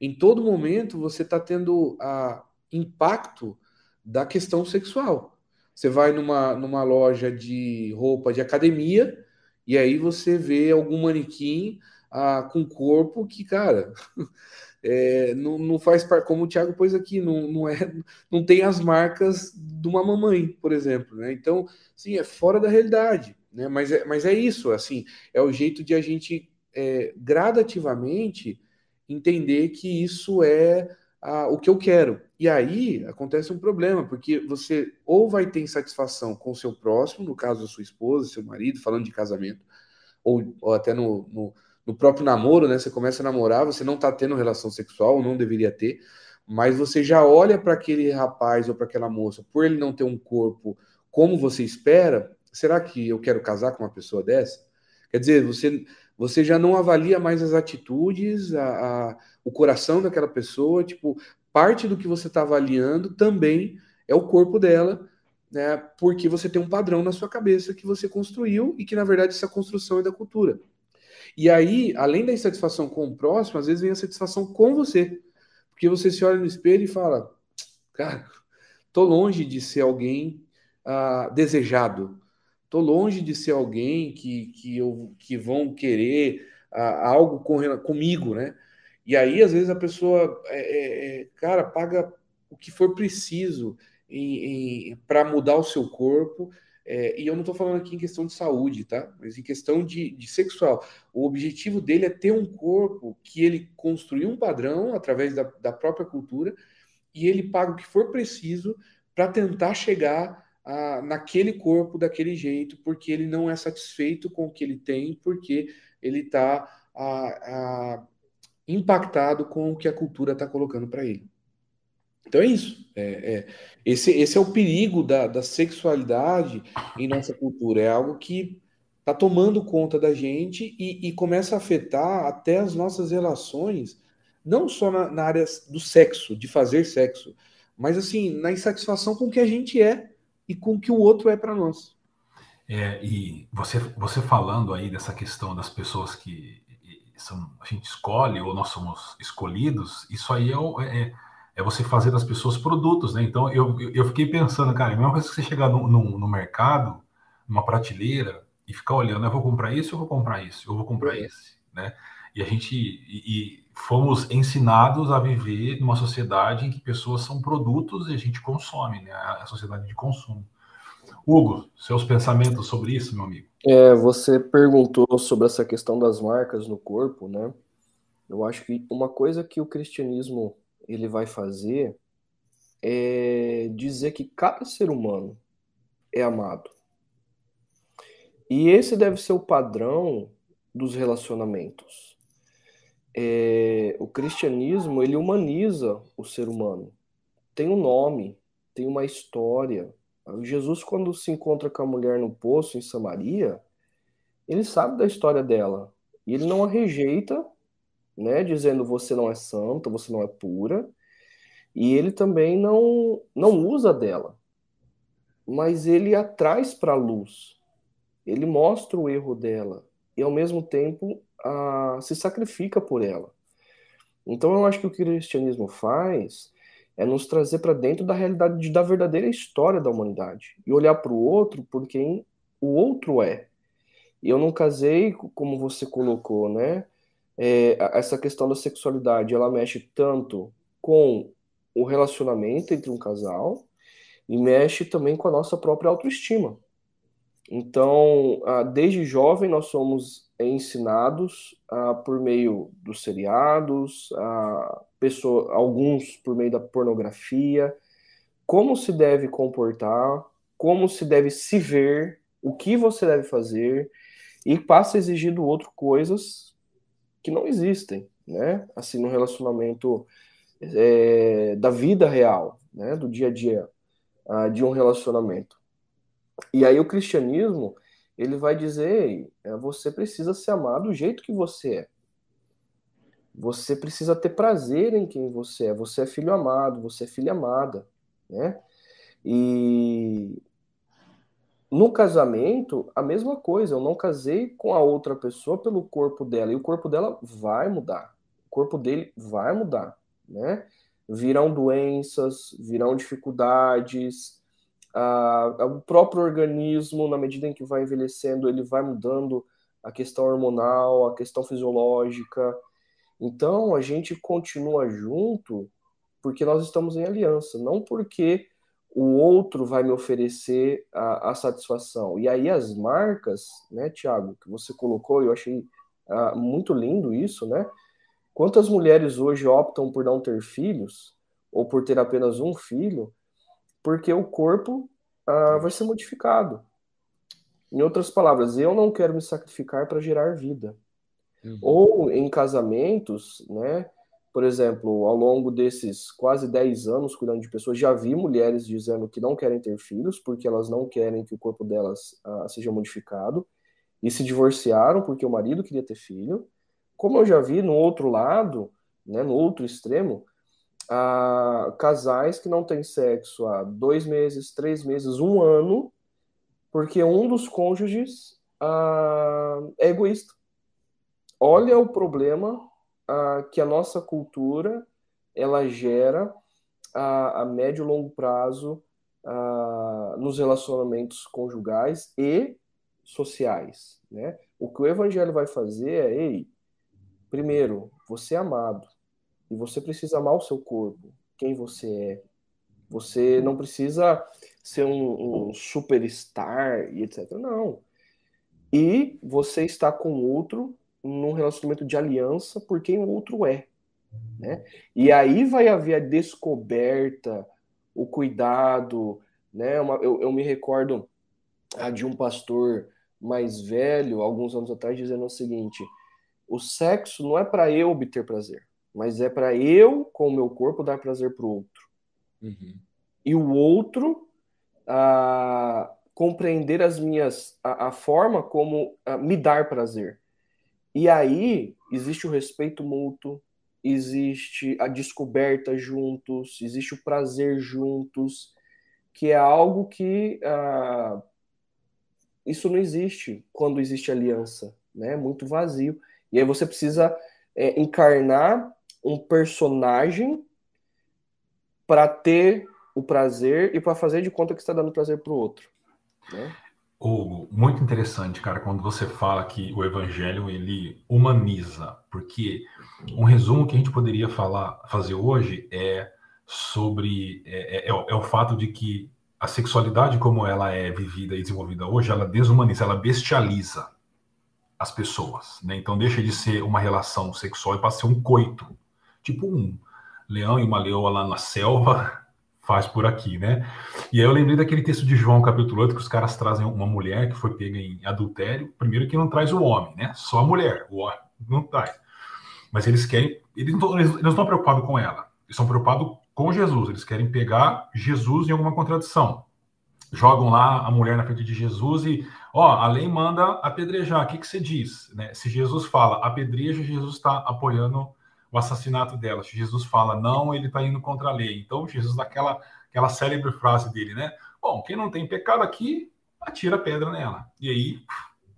Em todo momento você está tendo a impacto da questão sexual. Você vai numa, numa loja de roupa de academia e aí você vê algum manequim ah, com corpo que, cara, é, não, não faz parte, como o Thiago pôs aqui, não, não, é, não tem as marcas de uma mamãe, por exemplo. Né? Então, sim, é fora da realidade. Né? Mas, é, mas é isso, assim, é o jeito de a gente é, gradativamente entender que isso é ah, o que eu quero. E aí acontece um problema, porque você ou vai ter insatisfação com o seu próximo, no caso da sua esposa, seu marido, falando de casamento, ou, ou até no, no, no, próprio namoro, né? Você começa a namorar, você não está tendo relação sexual, ou não deveria ter, mas você já olha para aquele rapaz ou para aquela moça, por ele não ter um corpo como você espera, será que eu quero casar com uma pessoa dessa? Quer dizer, você você já não avalia mais as atitudes, a, a, o coração daquela pessoa, tipo, parte do que você está avaliando também é o corpo dela, né? Porque você tem um padrão na sua cabeça que você construiu e que, na verdade, essa construção é da cultura. E aí, além da insatisfação com o próximo, às vezes vem a satisfação com você. Porque você se olha no espelho e fala, cara, tô longe de ser alguém uh, desejado Tô longe de ser alguém que, que, eu, que vão querer ah, algo com, comigo, né? E aí, às vezes, a pessoa, é, é, é cara, paga o que for preciso para mudar o seu corpo. É, e eu não estou falando aqui em questão de saúde, tá? Mas em questão de, de, sexual. O objetivo dele é ter um corpo que ele construiu um padrão através da, da própria cultura e ele paga o que for preciso para tentar chegar naquele corpo daquele jeito, porque ele não é satisfeito com o que ele tem, porque ele está impactado com o que a cultura está colocando para ele. Então é isso. É, é, esse, esse é o perigo da, da sexualidade em nossa cultura. É algo que está tomando conta da gente e, e, começa a afetar até as nossas relações, não só na, na área do sexo, de fazer sexo, mas assim, na insatisfação com o que a gente é e com o que o outro é para nós. É, e você, você falando aí dessa questão das pessoas que são, a gente escolhe ou nós somos escolhidos, isso aí é, é, é você fazer das pessoas produtos, né? Então eu, eu fiquei pensando, cara, é a mesma coisa que você chegar no, no, no mercado, numa prateleira, e ficar olhando, eu vou comprar isso, eu vou comprar isso, eu vou comprar é. esse, né? E a gente e, e fomos ensinados a viver numa sociedade em que pessoas são produtos e a gente consome, né? A sociedade de consumo. Hugo, seus pensamentos sobre isso, meu amigo? É, você perguntou sobre essa questão das marcas no corpo, né? Eu acho que uma coisa que o cristianismo ele vai fazer é dizer que cada ser humano é amado. E esse deve ser o padrão dos relacionamentos é, o cristianismo ele humaniza o ser humano. Tem um nome, tem uma história. Jesus, quando se encontra com a mulher no poço em Samaria, ele sabe da história dela. E ele não a rejeita né, dizendo você não é santa, você não é pura, e ele também não, não usa dela, mas ele a traz para a luz, ele mostra o erro dela, e ao mesmo tempo se sacrifica por ela. Então eu acho que o que o cristianismo faz é nos trazer para dentro da realidade da verdadeira história da humanidade e olhar para o outro por quem o outro é. E eu não casei, como você colocou, né? É, essa questão da sexualidade, ela mexe tanto com o relacionamento entre um casal e mexe também com a nossa própria autoestima. Então, desde jovem nós somos ensinados por meio dos seriados, pessoa, alguns por meio da pornografia, como se deve comportar, como se deve se ver, o que você deve fazer, e passa a exigir do outro coisas que não existem, né? Assim, no relacionamento é, da vida real, né? Do dia a dia de um relacionamento. E aí o cristianismo, ele vai dizer, é, você precisa se amar do jeito que você é. Você precisa ter prazer em quem você é. Você é filho amado, você é filha amada, né? E no casamento, a mesma coisa. Eu não casei com a outra pessoa pelo corpo dela. E o corpo dela vai mudar. O corpo dele vai mudar, né? Virão doenças, virão dificuldades. Ah, o próprio organismo, na medida em que vai envelhecendo, ele vai mudando a questão hormonal, a questão fisiológica. Então, a gente continua junto porque nós estamos em aliança, não porque o outro vai me oferecer a, a satisfação. E aí as marcas, né, Tiago, que você colocou, eu achei uh, muito lindo isso, né? Quantas mulheres hoje optam por não ter filhos ou por ter apenas um filho, porque o corpo uh, vai ser modificado. Em outras palavras, eu não quero me sacrificar para gerar vida. Uhum. Ou em casamentos, né? Por exemplo, ao longo desses quase 10 anos cuidando de pessoas, já vi mulheres dizendo que não querem ter filhos porque elas não querem que o corpo delas uh, seja modificado e se divorciaram porque o marido queria ter filho. Como eu já vi no outro lado, né, no outro extremo, uh, casais que não têm sexo há dois meses, três meses, um ano, porque um dos cônjuges uh, é egoísta olha o problema uh, que a nossa cultura ela gera a, a médio e longo prazo nos relacionamentos conjugais e sociais, né? O que o evangelho vai fazer é, ei, primeiro, você é amado e você precisa amar o seu corpo, quem você é. Você não precisa ser um, um superstar e etc. Não. E você está com outro num relacionamento de aliança por quem o outro é. Né? E aí vai haver a descoberta, o cuidado. Né? Uma, eu, eu me recordo ah, de um pastor mais velho, alguns anos atrás, dizendo o seguinte: o sexo não é para eu obter prazer, mas é para eu, com o meu corpo, dar prazer para o outro. Uhum. E o outro ah, compreender as minhas a, a forma como ah, me dar prazer. E aí existe o respeito mútuo, existe a descoberta juntos, existe o prazer juntos, que é algo que isso não existe quando existe aliança, né? Muito vazio. E aí você precisa é, encarnar um personagem para ter o prazer e para fazer de conta que está dando prazer para o outro. Né? Hugo, muito interessante, cara, quando você fala que o evangelho ele humaniza, porque um resumo que a gente poderia falar, fazer hoje é sobre é, é, é, o fato de que a sexualidade como ela é vivida e desenvolvida hoje, ela desumaniza, ela bestializa as pessoas, né? Então deixa de ser uma relação sexual e passa a ser um coito, tipo um leão e uma leoa lá na selva faz por aqui, né? E aí eu lembrei daquele texto de João, capítulo 8, que os caras trazem uma mulher que foi pega em adultério. Primeiro que não traz o homem, né? Só a mulher, o homem não traz. Mas eles querem, eles não, estão preocupados com ela, eles estão preocupados com Jesus, eles querem pegar Jesus em alguma contradição. jogam lá a mulher na frente de Jesus e, ó, a lei manda apedrejar. O que, que você diz? Né? Se Jesus fala apedreja, Jesus está apoiando o assassinato dela. Jesus fala não, ele está indo contra a lei. Então, Jesus dá aquela, aquela célebre frase dele, né? Bom, quem não tem pecado aqui, atira a pedra nela. E aí,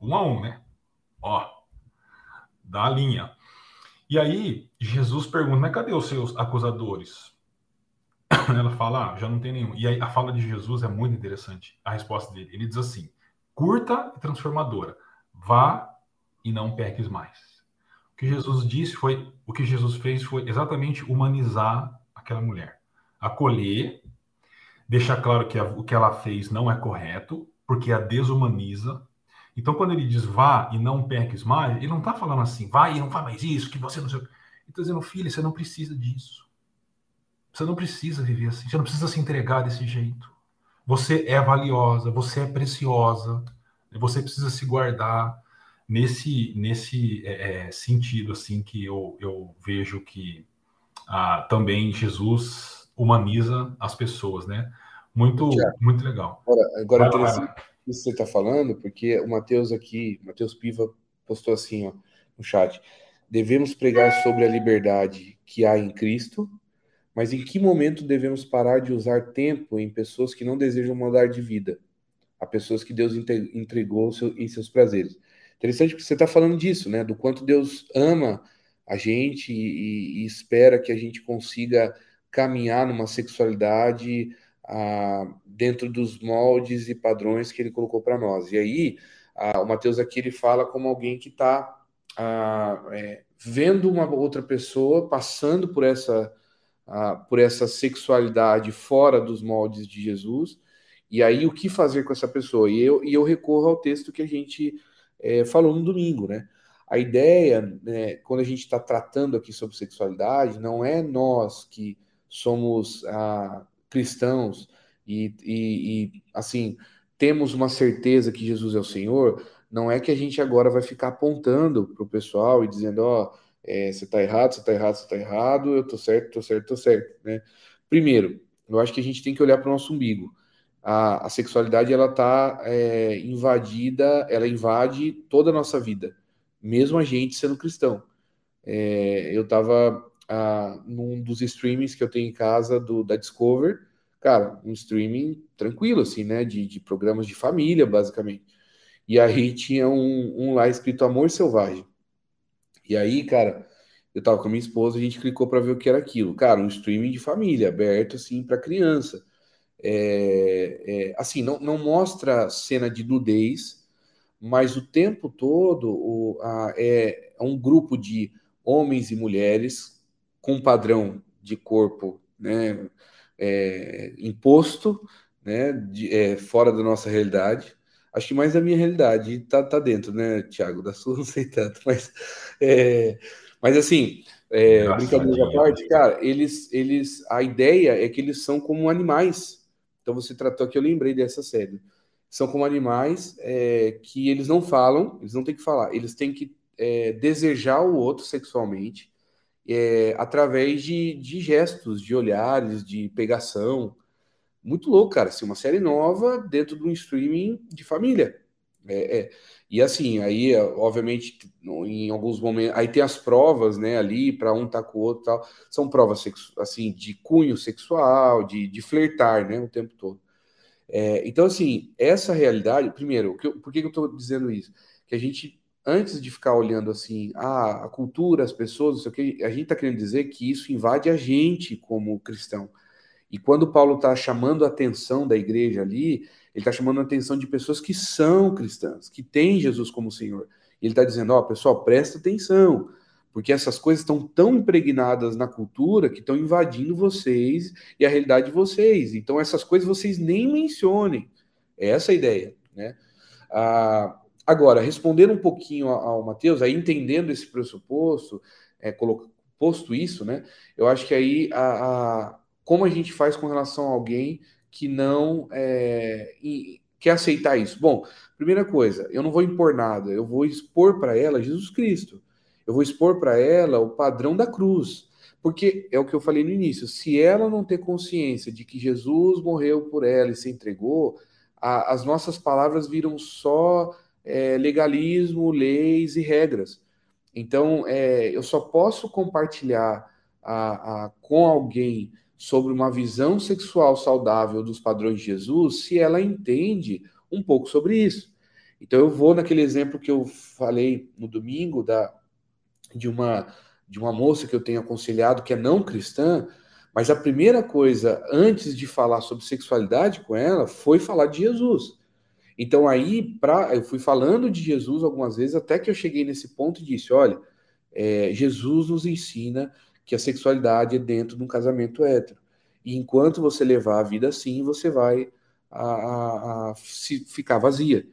um a um, né? Ó, dá a linha. E aí, Jesus pergunta, mas cadê os seus acusadores? Ela fala, ah, já não tem nenhum. E aí, a fala de Jesus é muito interessante, a resposta dele. Ele diz assim, curta e transformadora, vá e não peques mais. Que Jesus disse foi, o que Jesus fez foi exatamente humanizar aquela mulher. Acolher, deixar claro que a, o que ela fez não é correto, porque a desumaniza, então, quando ele diz vá e não peques mais, ele não está falando assim, vai e não faz mais isso, que você não sei. Ele está dizendo, filho, você não precisa disso. Você não precisa viver assim, você não precisa se entregar desse jeito. Você é valiosa, você é preciosa, você precisa se guardar nesse, nesse é, é sentido assim que eu, eu vejo que ah, também Jesus humaniza as pessoas, né? Muito, muito legal. Agora, agora interessante que você está falando, porque o Matheus aqui, Matheus Piva, postou assim ó, no chat: devemos pregar sobre a liberdade que há em Cristo, mas em que momento devemos parar de usar tempo em pessoas que não desejam mudar de vida, a pessoas que Deus entregou em seus prazeres? Interessante porque você está falando disso, né? Do quanto Deus ama a gente e, e espera que a gente consiga caminhar numa sexualidade dentro dos moldes e padrões que ele colocou para nós. E aí, o Mateus aqui ele fala como alguém que está é, vendo uma outra pessoa passando por essa, por essa sexualidade fora dos moldes de Jesus. E aí, o que fazer com essa pessoa? E eu, e eu recorro ao texto que a gente é, falou no domingo, né? A ideia, né, quando a gente está tratando aqui sobre sexualidade, não é nós que somos ah, cristãos e, e, e, assim temos uma certeza que Jesus é o Senhor, não é que a gente agora vai ficar apontando para o pessoal e dizendo, ó, oh, é, você está errado, você está errado, você está errado, eu tô certo, tô certo, tô certo, né? Primeiro, eu acho que a gente tem que olhar para o nosso umbigo. A, a sexualidade ela está é, invadida, ela invade toda a nossa vida, mesmo a gente sendo cristão. É, eu estava num dos streamings que eu tenho em casa do, da Discover, cara, um streaming tranquilo, assim, né? De, de programas de família, basicamente. E aí tinha um, um lá escrito Amor Selvagem. E aí, cara, eu tava com a minha esposa, a gente clicou para ver o que era aquilo. Cara, um streaming de família, aberto, assim, para criança. É, é, assim, não, não mostra cena de nudez, mas o tempo todo o, a, é, é um grupo de homens e mulheres com padrão de corpo né, é, imposto, né, de, é, fora da nossa realidade. Acho que mais da minha realidade tá, tá dentro, né, Tiago? Da sua não sei tanto, mas, é, mas assim, brincadeira à parte, cara, eles, eles, a ideia é que eles são como animais. Então você tratou aqui, eu lembrei dessa série. São como animais é, que eles não falam, eles não têm que falar, eles têm que é, desejar o outro sexualmente é, através de, de gestos, de olhares, de pegação. Muito louco, cara. Assim, uma série nova dentro de um streaming de família. É, é. E assim, aí, obviamente, em alguns momentos. Aí tem as provas, né, ali, para um tá com o outro tal. São provas assim, de cunho sexual, de, de flertar, né, o tempo todo. É, então, assim, essa realidade. Primeiro, por que eu estou dizendo isso? Que a gente antes de ficar olhando assim, a cultura, as pessoas, não sei o que, a gente está querendo dizer que isso invade a gente como cristão. E quando Paulo está chamando a atenção da igreja ali, ele está chamando a atenção de pessoas que são cristãs, que têm Jesus como Senhor. Ele está dizendo, ó, oh, pessoal, presta atenção, porque essas coisas estão tão impregnadas na cultura que estão invadindo vocês e a realidade de vocês. Então, essas coisas vocês nem mencionem. É essa a ideia, né? Ah, Agora, respondendo um pouquinho ao Matheus, aí entendendo esse pressuposto, é, posto isso, né? Eu acho que aí a, a, como a gente faz com relação a alguém que não é, quer aceitar isso? Bom, primeira coisa, eu não vou impor nada, eu vou expor para ela Jesus Cristo. Eu vou expor para ela o padrão da cruz. Porque é o que eu falei no início, se ela não ter consciência de que Jesus morreu por ela e se entregou, a, as nossas palavras viram só é, legalismo, leis e regras. Então, é, eu só posso compartilhar a, a, com alguém sobre uma visão sexual saudável dos padrões de Jesus se ela entende um pouco sobre isso. Então, eu vou naquele exemplo que eu falei no domingo da, de, uma, de uma moça que eu tenho aconselhado que é não cristã, mas a primeira coisa, antes de falar sobre sexualidade com ela, foi falar de Jesus. Então aí, pra, eu fui falando de Jesus algumas vezes, até que eu cheguei nesse ponto e disse: olha, é, Jesus nos ensina que a sexualidade é dentro de um casamento hétero. E enquanto você levar a vida assim, você vai a, a, a ficar vazia.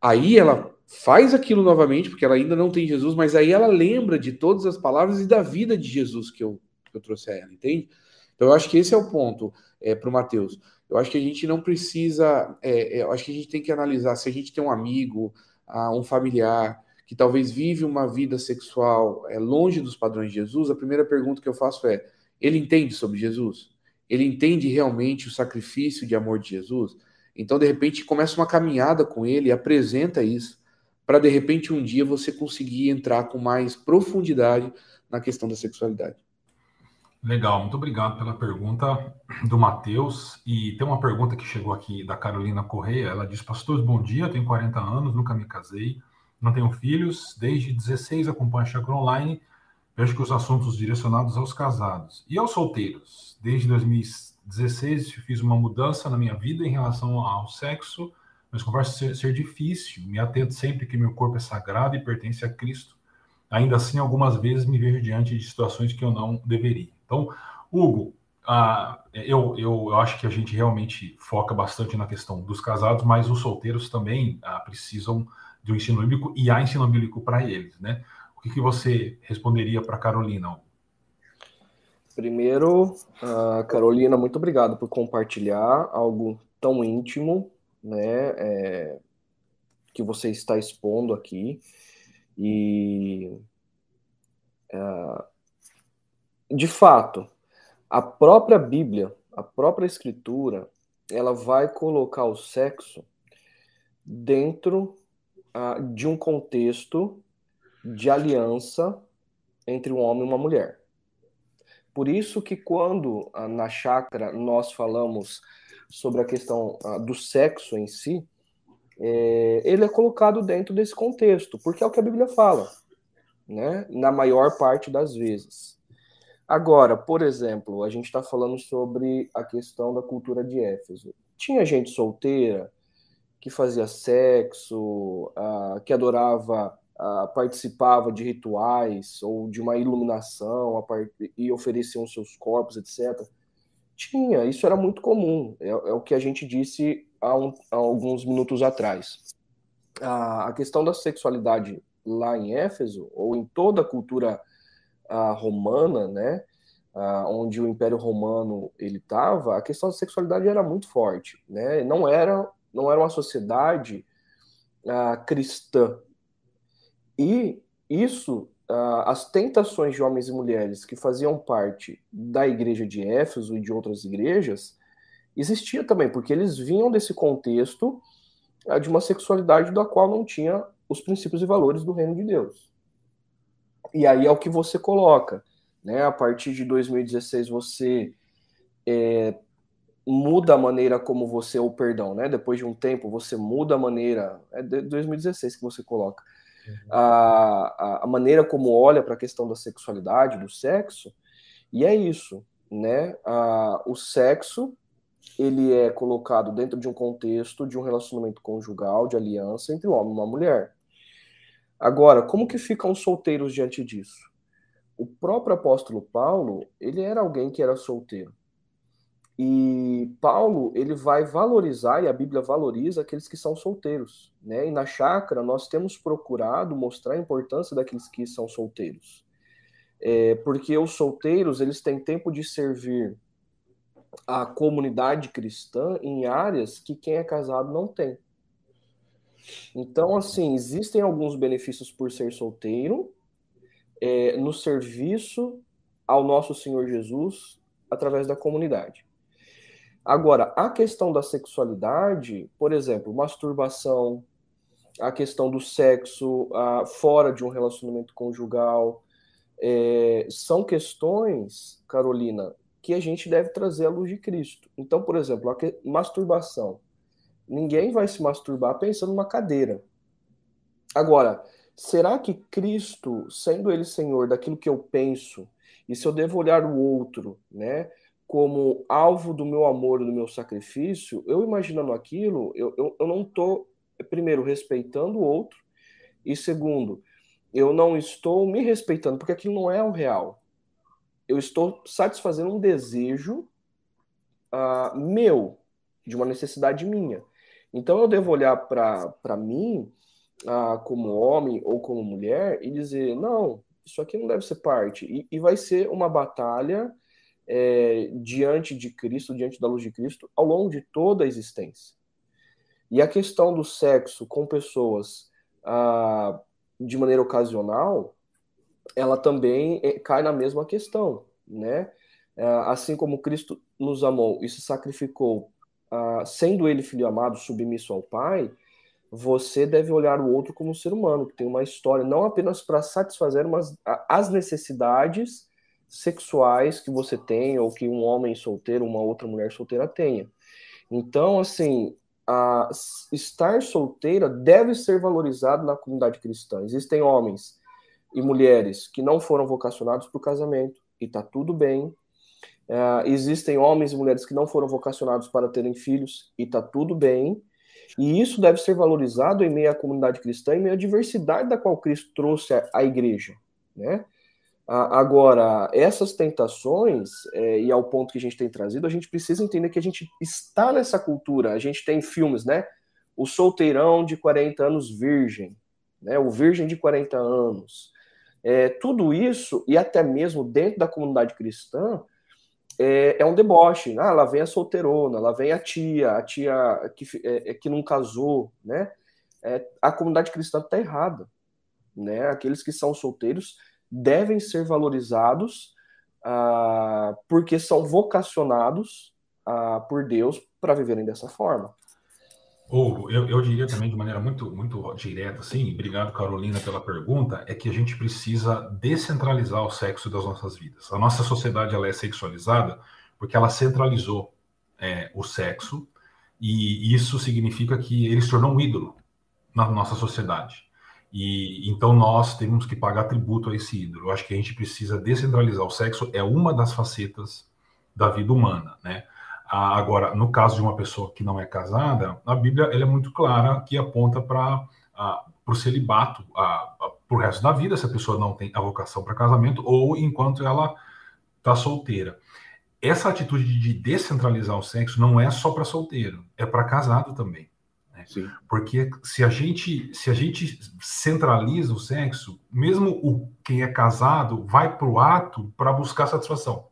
Aí ela faz aquilo novamente, porque ela ainda não tem Jesus, mas aí ela lembra de todas as palavras e da vida de Jesus que eu, que eu trouxe a ela, entende? Então, eu acho que esse é o ponto é, para o Matheus. Eu acho que a gente não precisa. É, é, eu acho que a gente tem que analisar se a gente tem um amigo, uh, um familiar, que talvez vive uma vida sexual é, longe dos padrões de Jesus. A primeira pergunta que eu faço é: ele entende sobre Jesus? Ele entende realmente o sacrifício de amor de Jesus? Então, de repente, começa uma caminhada com ele apresenta isso, para de repente um dia você conseguir entrar com mais profundidade na questão da sexualidade. Legal, muito obrigado pela pergunta do Matheus. E tem uma pergunta que chegou aqui da Carolina Correia. Ela diz: Pastores, bom dia, tenho 40 anos, nunca me casei, não tenho filhos, desde 16 acompanho a Chakra Online, vejo que os assuntos direcionados aos casados e aos solteiros. Desde 2016 fiz uma mudança na minha vida em relação ao sexo, mas conversa ser, ser difícil. Me atento sempre que meu corpo é sagrado e pertence a Cristo. Ainda assim, algumas vezes me vejo diante de situações que eu não deveria. Então, Hugo, ah, eu, eu, eu, acho que a gente realmente foca bastante na questão dos casados, mas os solteiros também ah, precisam um ensino bíblico e há ensino bíblico para eles, né? O que, que você responderia para Carolina? Primeiro, uh, Carolina, muito obrigado por compartilhar algo tão íntimo, né, é, que você está expondo aqui. E uh, de fato, a própria Bíblia, a própria Escritura, ela vai colocar o sexo dentro uh, de um contexto de aliança entre um homem e uma mulher. Por isso que quando uh, na chácara nós falamos sobre a questão uh, do sexo em si, é, ele é colocado dentro desse contexto, porque é o que a Bíblia fala, né? Na maior parte das vezes. Agora, por exemplo, a gente está falando sobre a questão da cultura de Éfeso. Tinha gente solteira que fazia sexo, uh, que adorava, uh, participava de rituais ou de uma iluminação e ofereciam seus corpos, etc. Tinha, isso era muito comum. É, é o que a gente disse há, um, há alguns minutos atrás. A questão da sexualidade lá em Éfeso, ou em toda a cultura romana, né, onde o Império Romano ele estava, a questão da sexualidade era muito forte, né? Não era não era uma sociedade a, cristã. E isso, a, as tentações de homens e mulheres que faziam parte da igreja de Éfeso e de outras igrejas existia também, porque eles vinham desse contexto de uma sexualidade da qual não tinha os princípios e valores do reino de Deus. E aí é o que você coloca. Né? A partir de 2016 você é, muda a maneira como você, ou perdão, né? depois de um tempo você muda a maneira, é de 2016 que você coloca, uhum. a, a, a, maneira como olha para a questão da sexualidade, do sexo, e é isso, né? A, o sexo ele é colocado dentro de um contexto de um relacionamento conjugal, de aliança entre um homem e uma mulher. Agora, como que ficam solteiros diante disso? O próprio apóstolo Paulo, ele era alguém que era solteiro. E Paulo, ele vai valorizar, e a Bíblia valoriza aqueles que são solteiros. Né? E na chácara, nós temos procurado mostrar a importância daqueles que são solteiros. É, porque os solteiros, eles têm tempo de servir a comunidade cristã em áreas que quem é casado não tem. Então, assim, existem alguns benefícios por ser solteiro, é, no serviço ao nosso Senhor Jesus através da comunidade. Agora, a questão da sexualidade, por exemplo, masturbação, a questão do sexo uh, fora de um relacionamento conjugal, é, são questões, Carolina, que a gente deve trazer à luz de Cristo. Então, por exemplo, a que, masturbação. Ninguém vai se masturbar pensando numa cadeira. Agora, será que Cristo, sendo Ele Senhor daquilo que eu penso, e se eu devo olhar o outro, né, como alvo do meu amor, do meu sacrifício, eu imaginando aquilo, eu, eu, eu não estou, primeiro, respeitando o outro, e segundo, eu não estou me respeitando, porque aquilo não é o real. Eu estou satisfazendo um desejo uh, meu, de uma necessidade minha. Então eu devo olhar para mim, uh, como homem ou como mulher, e dizer: não, isso aqui não deve ser parte. E, e vai ser uma batalha é, diante de Cristo, diante da luz de Cristo, ao longo de toda a existência. E a questão do sexo com pessoas ah, de maneira ocasional, ela também é, cai na mesma questão, né? Ah, assim como Cristo nos amou e se sacrificou, ah, sendo ele filho amado, submisso ao Pai, você deve olhar o outro como um ser humano, que tem uma história, não apenas para satisfazer as necessidades sexuais que você tem, ou que um homem solteiro, uma outra mulher solteira tenha. Então, assim, a, estar solteira deve ser valorizado na comunidade cristã. Existem homens e mulheres que não foram vocacionados para o casamento, e está tudo bem. Uh, existem homens e mulheres que não foram vocacionados para terem filhos, e está tudo bem. E isso deve ser valorizado em meio à comunidade cristã, em meio à diversidade da qual Cristo trouxe à igreja. Né? Agora, essas tentações, é, e ao ponto que a gente tem trazido, a gente precisa entender que a gente está nessa cultura. A gente tem filmes, né? O solteirão de 40 anos virgem, né? o virgem de 40 anos. É, tudo isso, e até mesmo dentro da comunidade cristã, é, é, um deboche. Ah, lá vem a solteirona, lá vem a tia, a tia que, é, é que não casou, né? É, a comunidade cristã está errada. Né? Aqueles que são solteiros devem ser valorizados uh, porque são vocacionados uh, por Deus para viverem dessa forma. Ou eu, eu, diria também de maneira muito, muito direta, assim, obrigado Carolina pela pergunta, é que a gente precisa descentralizar o sexo das nossas vidas. A nossa sociedade ela é sexualizada porque ela centralizou é, o sexo e isso significa que ele se tornou um ídolo na nossa sociedade. E então nós temos que pagar tributo a esse ídolo. Eu acho que a gente precisa descentralizar o sexo, é uma das facetas da vida humana, né? Agora, no caso de uma pessoa que não é casada, a Bíblia ela é muito clara que aponta para o celibato para o resto da vida, se a pessoa não tem a vocação para casamento ou enquanto ela está solteira. Essa atitude de descentralizar o sexo não é só para solteiro, é para casado também. Porque se a gente se a gente centraliza o sexo, mesmo o quem é casado vai para o ato para buscar satisfação.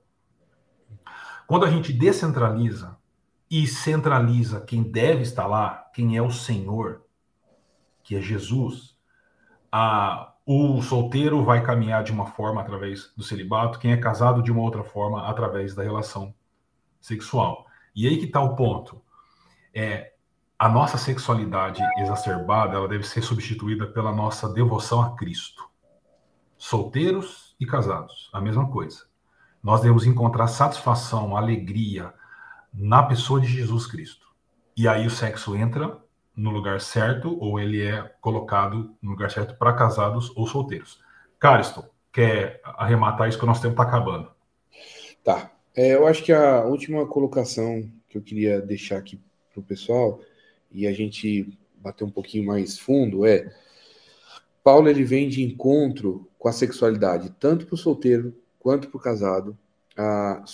Quando a gente descentraliza e centraliza quem deve estar lá, quem é o Senhor, que é Jesus, a, o solteiro vai caminhar de uma forma através do celibato, quem é casado de uma outra forma através da relação sexual. E aí que está o ponto. É, a nossa sexualidade exacerbada ela deve ser substituída pela nossa devoção a Cristo. Solteiros e casados, a mesma coisa. Nós devemos encontrar satisfação, alegria na pessoa de Jesus Cristo. E aí o sexo entra no lugar certo ou ele é colocado no lugar certo para casados ou solteiros. Caristo, quer arrematar isso que o nosso tempo está acabando? Tá. É, eu acho que a última colocação que eu queria deixar aqui para o pessoal e a gente bater um pouquinho mais fundo é Paulo ele vem de encontro com a sexualidade tanto para o solteiro quanto para o casado ah,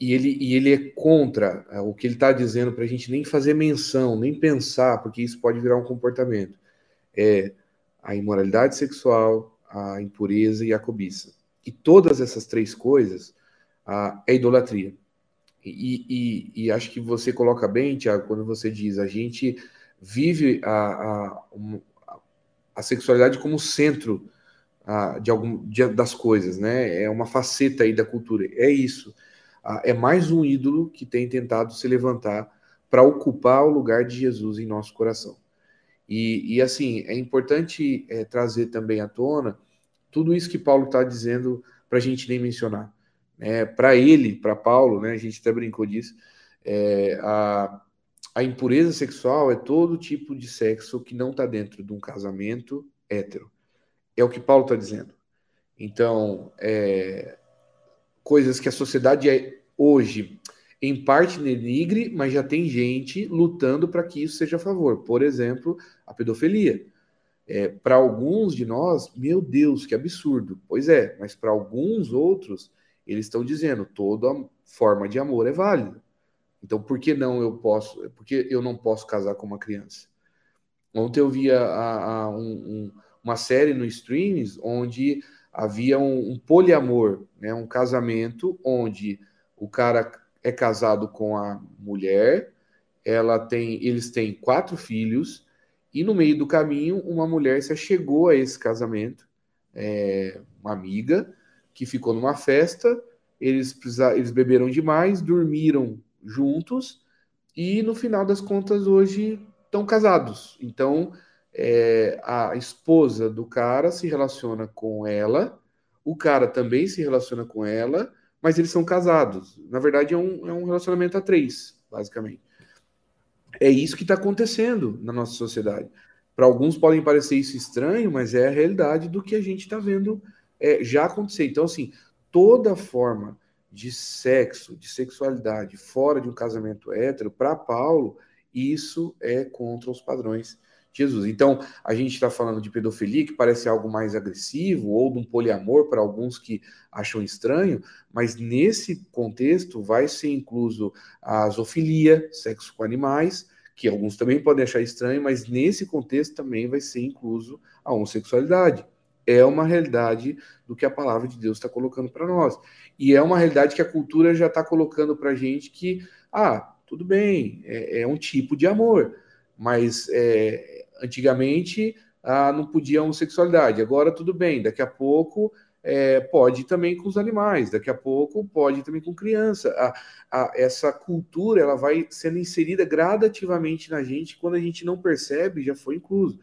e ele e ele é contra ah, o que ele está dizendo para a gente nem fazer menção nem pensar porque isso pode virar um comportamento é a imoralidade sexual a impureza e a cobiça. E todas essas três coisas ah, é idolatria e, e, e, acho que você coloca bem, Tiago, quando você diz a gente vive a, a, a sexualidade como centro a, de algum de, das coisas, né? É uma faceta aí da cultura. É isso. é mais um ídolo que tem tentado se levantar para ocupar o lugar de Jesus em nosso coração. E, e assim, é importante é, trazer também à tona tudo isso que Paulo está dizendo para a gente nem mencionar. É, para ele, para Paulo, né, a gente até brincou disso, é, a, a impureza sexual é todo tipo de sexo que não está dentro de um casamento hétero. É o que Paulo está dizendo. Então, é, coisas que a sociedade é hoje, em parte, denigre, mas já tem gente lutando para que isso seja a favor. Por exemplo, a pedofilia. É, para alguns de nós, meu Deus, que absurdo. Pois é, mas para alguns outros, eles estão dizendo toda forma de amor é válida. Então, por que não eu posso? Por que eu não posso casar com uma criança? Ontem eu via a, a, um, um, uma série no streams onde havia um, um, poliamor, né? um casamento onde o cara é casado com a mulher, ela tem, eles têm quatro filhos e no meio do caminho uma mulher se chegou a esse casamento, é, uma amiga que ficou numa festa, eles, eles beberam demais, dormiram juntos e no final das contas hoje estão casados. Então é, a esposa do cara se relaciona com ela, o cara também se relaciona com ela, mas eles são casados. Na verdade, é um, é um relacionamento a três, basicamente. É isso que está acontecendo na nossa sociedade. Para alguns podem parecer isso estranho, mas é a realidade do que a gente está vendo é, já acontecer. Então, assim, toda forma de sexo, de sexualidade fora de um casamento hétero, para Paulo, isso é contra os padrões de Jesus. Então, a gente está falando de pedofilia, que parece algo mais agressivo, ou de um poliamor para alguns que acham estranho, mas nesse contexto vai ser incluso a zoofilia, sexo com animais, que alguns também podem achar estranho, mas nesse contexto também vai ser incluso a homossexualidade é uma realidade do que a palavra de Deus está colocando para nós. E é uma realidade que a cultura já está colocando para a gente que, ah, tudo bem, é, é, um tipo de amor, mas é, antigamente ah, não podia homossexualidade, agora tudo bem, daqui a pouco é, pode também com os animais, daqui a pouco pode também com criança. A, a, essa cultura ela vai sendo inserida gradativamente na gente, quando a gente não percebe, já foi incluso.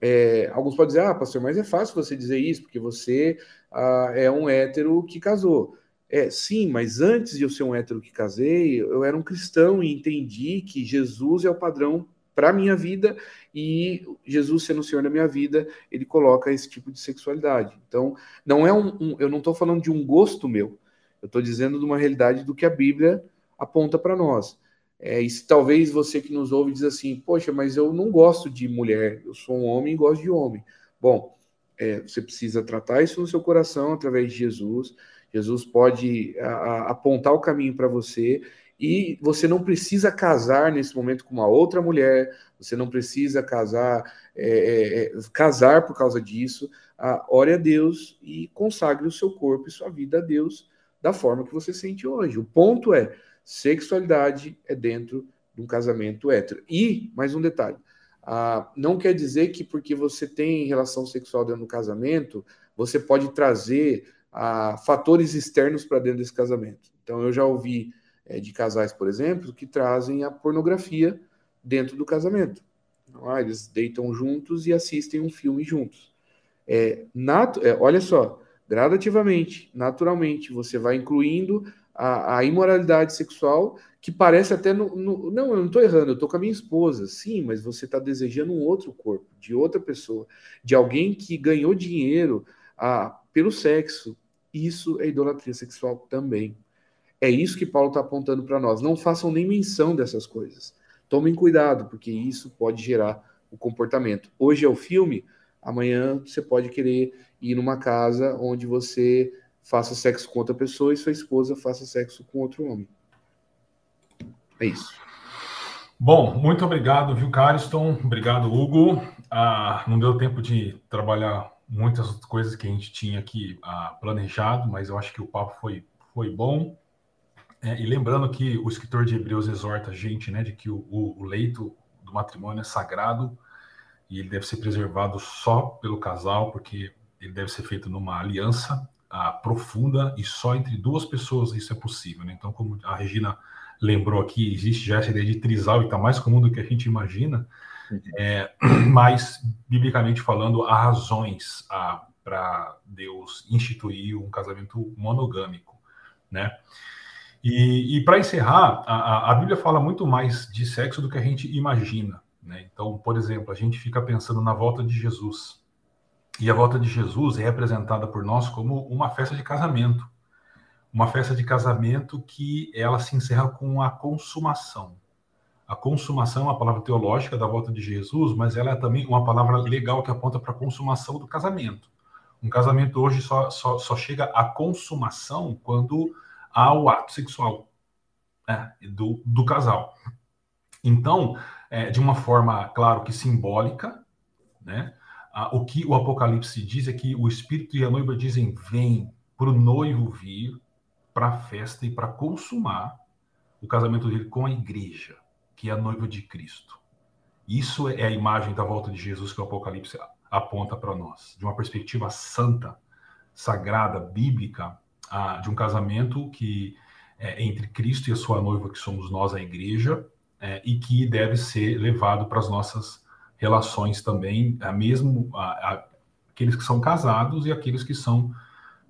É, alguns podem dizer, ah, pastor, mas é fácil você dizer isso, porque você ah, é um hétero que casou. É, sim, mas antes de eu ser um hétero que casei, eu era um cristão e entendi que Jesus é o padrão para a minha vida e Jesus sendo o Senhor da minha vida, ele coloca esse tipo de sexualidade. Então, não é um, um eu não estou falando de um gosto meu, eu estou dizendo de uma realidade do que a Bíblia aponta para nós. É, e talvez você que nos ouve diz assim, poxa, mas eu não gosto de mulher, eu sou um homem e gosto de homem. Bom, é, você precisa tratar isso no seu coração através de Jesus. Jesus pode a, a, apontar o caminho para você e você não precisa casar nesse momento com uma outra mulher. Você não precisa casar é, é, é casar por causa disso. Ore a Deus e consagre o seu corpo e sua vida a Deus da forma que você sente hoje. O ponto é sexualidade é dentro de um casamento hétero. E, mais um detalhe, não quer dizer que porque você tem relação sexual dentro do casamento, você pode trazer fatores externos para dentro desse casamento. Então, eu já ouvi é, de casais, por exemplo, que trazem a pornografia dentro do casamento. Então, ah, eles deitam juntos e assistem um filme juntos. É, é, olha só, gradativamente, naturalmente, você vai incluindo a, a imoralidade sexual, que parece até no, no não, eu não estou errando, eu estou com a minha esposa, sim, mas você está desejando um outro corpo, de outra pessoa, de alguém que ganhou dinheiro ah, pelo sexo. Isso é idolatria sexual também. É isso que Paulo está apontando para nós. Não façam nem menção dessas coisas. Tomem cuidado, porque isso pode gerar o comportamento. Hoje é o filme, amanhã você pode querer ir numa casa onde você faça sexo com outra pessoa e sua esposa faça sexo com outro homem. É isso. Bom, muito obrigado, viu, Cariston? Obrigado, Hugo. Ah, não deu tempo de trabalhar muitas coisas que a gente tinha aqui ah, planejado, mas eu acho que o papo foi, foi bom. É, e lembrando que o escritor de Hebreus exorta a gente, né, de que o, o, leito do matrimônio é sagrado e ele deve ser preservado só pelo casal, porque ele deve ser feito numa aliança ah, profunda e só entre duas pessoas isso é possível. Né? Então, como a Regina lembrou aqui, existe já essa ideia de trisal e está mais comum do que a gente imagina, uhum. é, mas, biblicamente falando, há razões ah, para Deus instituir um casamento monogâmico, né? E, e para encerrar, a, a, Bíblia fala muito mais de sexo do que a gente imagina. Né? Então, por exemplo, a gente fica pensando na volta de Jesus. E a volta de Jesus é representada por nós como uma festa de casamento. Uma festa de casamento que ela se encerra com a consumação. A consumação é uma palavra teológica da volta de Jesus, mas ela é também uma palavra legal que aponta para a consumação do casamento. Um casamento hoje só, só, só chega à consumação quando ao ato sexual né, do, do casal. Então, é, de uma forma, claro que simbólica, né, a, o que o Apocalipse diz é que o Espírito e a noiva dizem: vem para o noivo vir para a festa e para consumar o casamento dele com a igreja, que é a noiva de Cristo. Isso é a imagem da volta de Jesus que o Apocalipse aponta para nós, de uma perspectiva santa, sagrada, bíblica de um casamento que é entre Cristo e a sua noiva, que somos nós, a igreja, é, e que deve ser levado para as nossas relações também, a mesmo a, a, aqueles que são casados e aqueles que são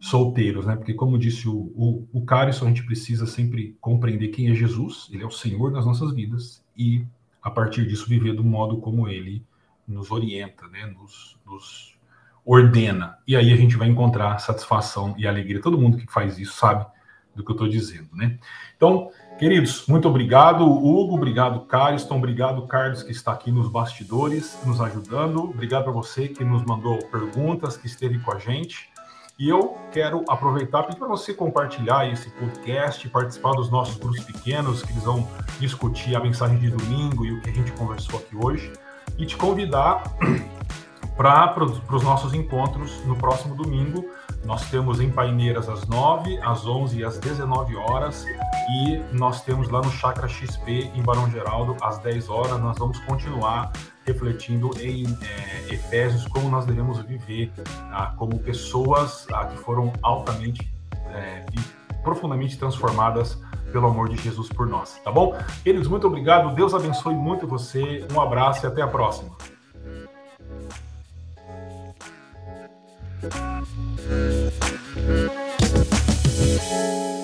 solteiros, né? Porque, como disse o, o, o a gente precisa sempre compreender quem é Jesus, ele é o Senhor das nossas vidas, e a partir disso viver do modo como ele nos orienta, né? Nos, nos ordena. E aí a gente vai encontrar satisfação e alegria. Todo mundo que faz isso sabe do que eu estou dizendo, né? Então, queridos, muito obrigado, Hugo, obrigado, Cariston, obrigado, Carlos, que está aqui nos bastidores, nos ajudando. Obrigado para você que nos mandou perguntas, que esteve com a gente. E eu quero aproveitar para você compartilhar esse podcast, participar dos nossos grupos pequenos, que eles vão discutir a mensagem de domingo e o que a gente conversou aqui hoje, e te convidar para os nossos encontros no próximo domingo. Nós temos em Paineiras às 9, às 11 e às 19 horas. E nós temos lá no Chakra XP, em Barão Geraldo, às 10 horas. Nós vamos continuar refletindo em é, Efésios como nós devemos viver ah, como pessoas ah, que foram altamente é, e profundamente transformadas pelo amor de Jesus por nós, tá bom? Queridos, muito obrigado. Deus abençoe muito você. Um abraço e até a próxima. Thank you.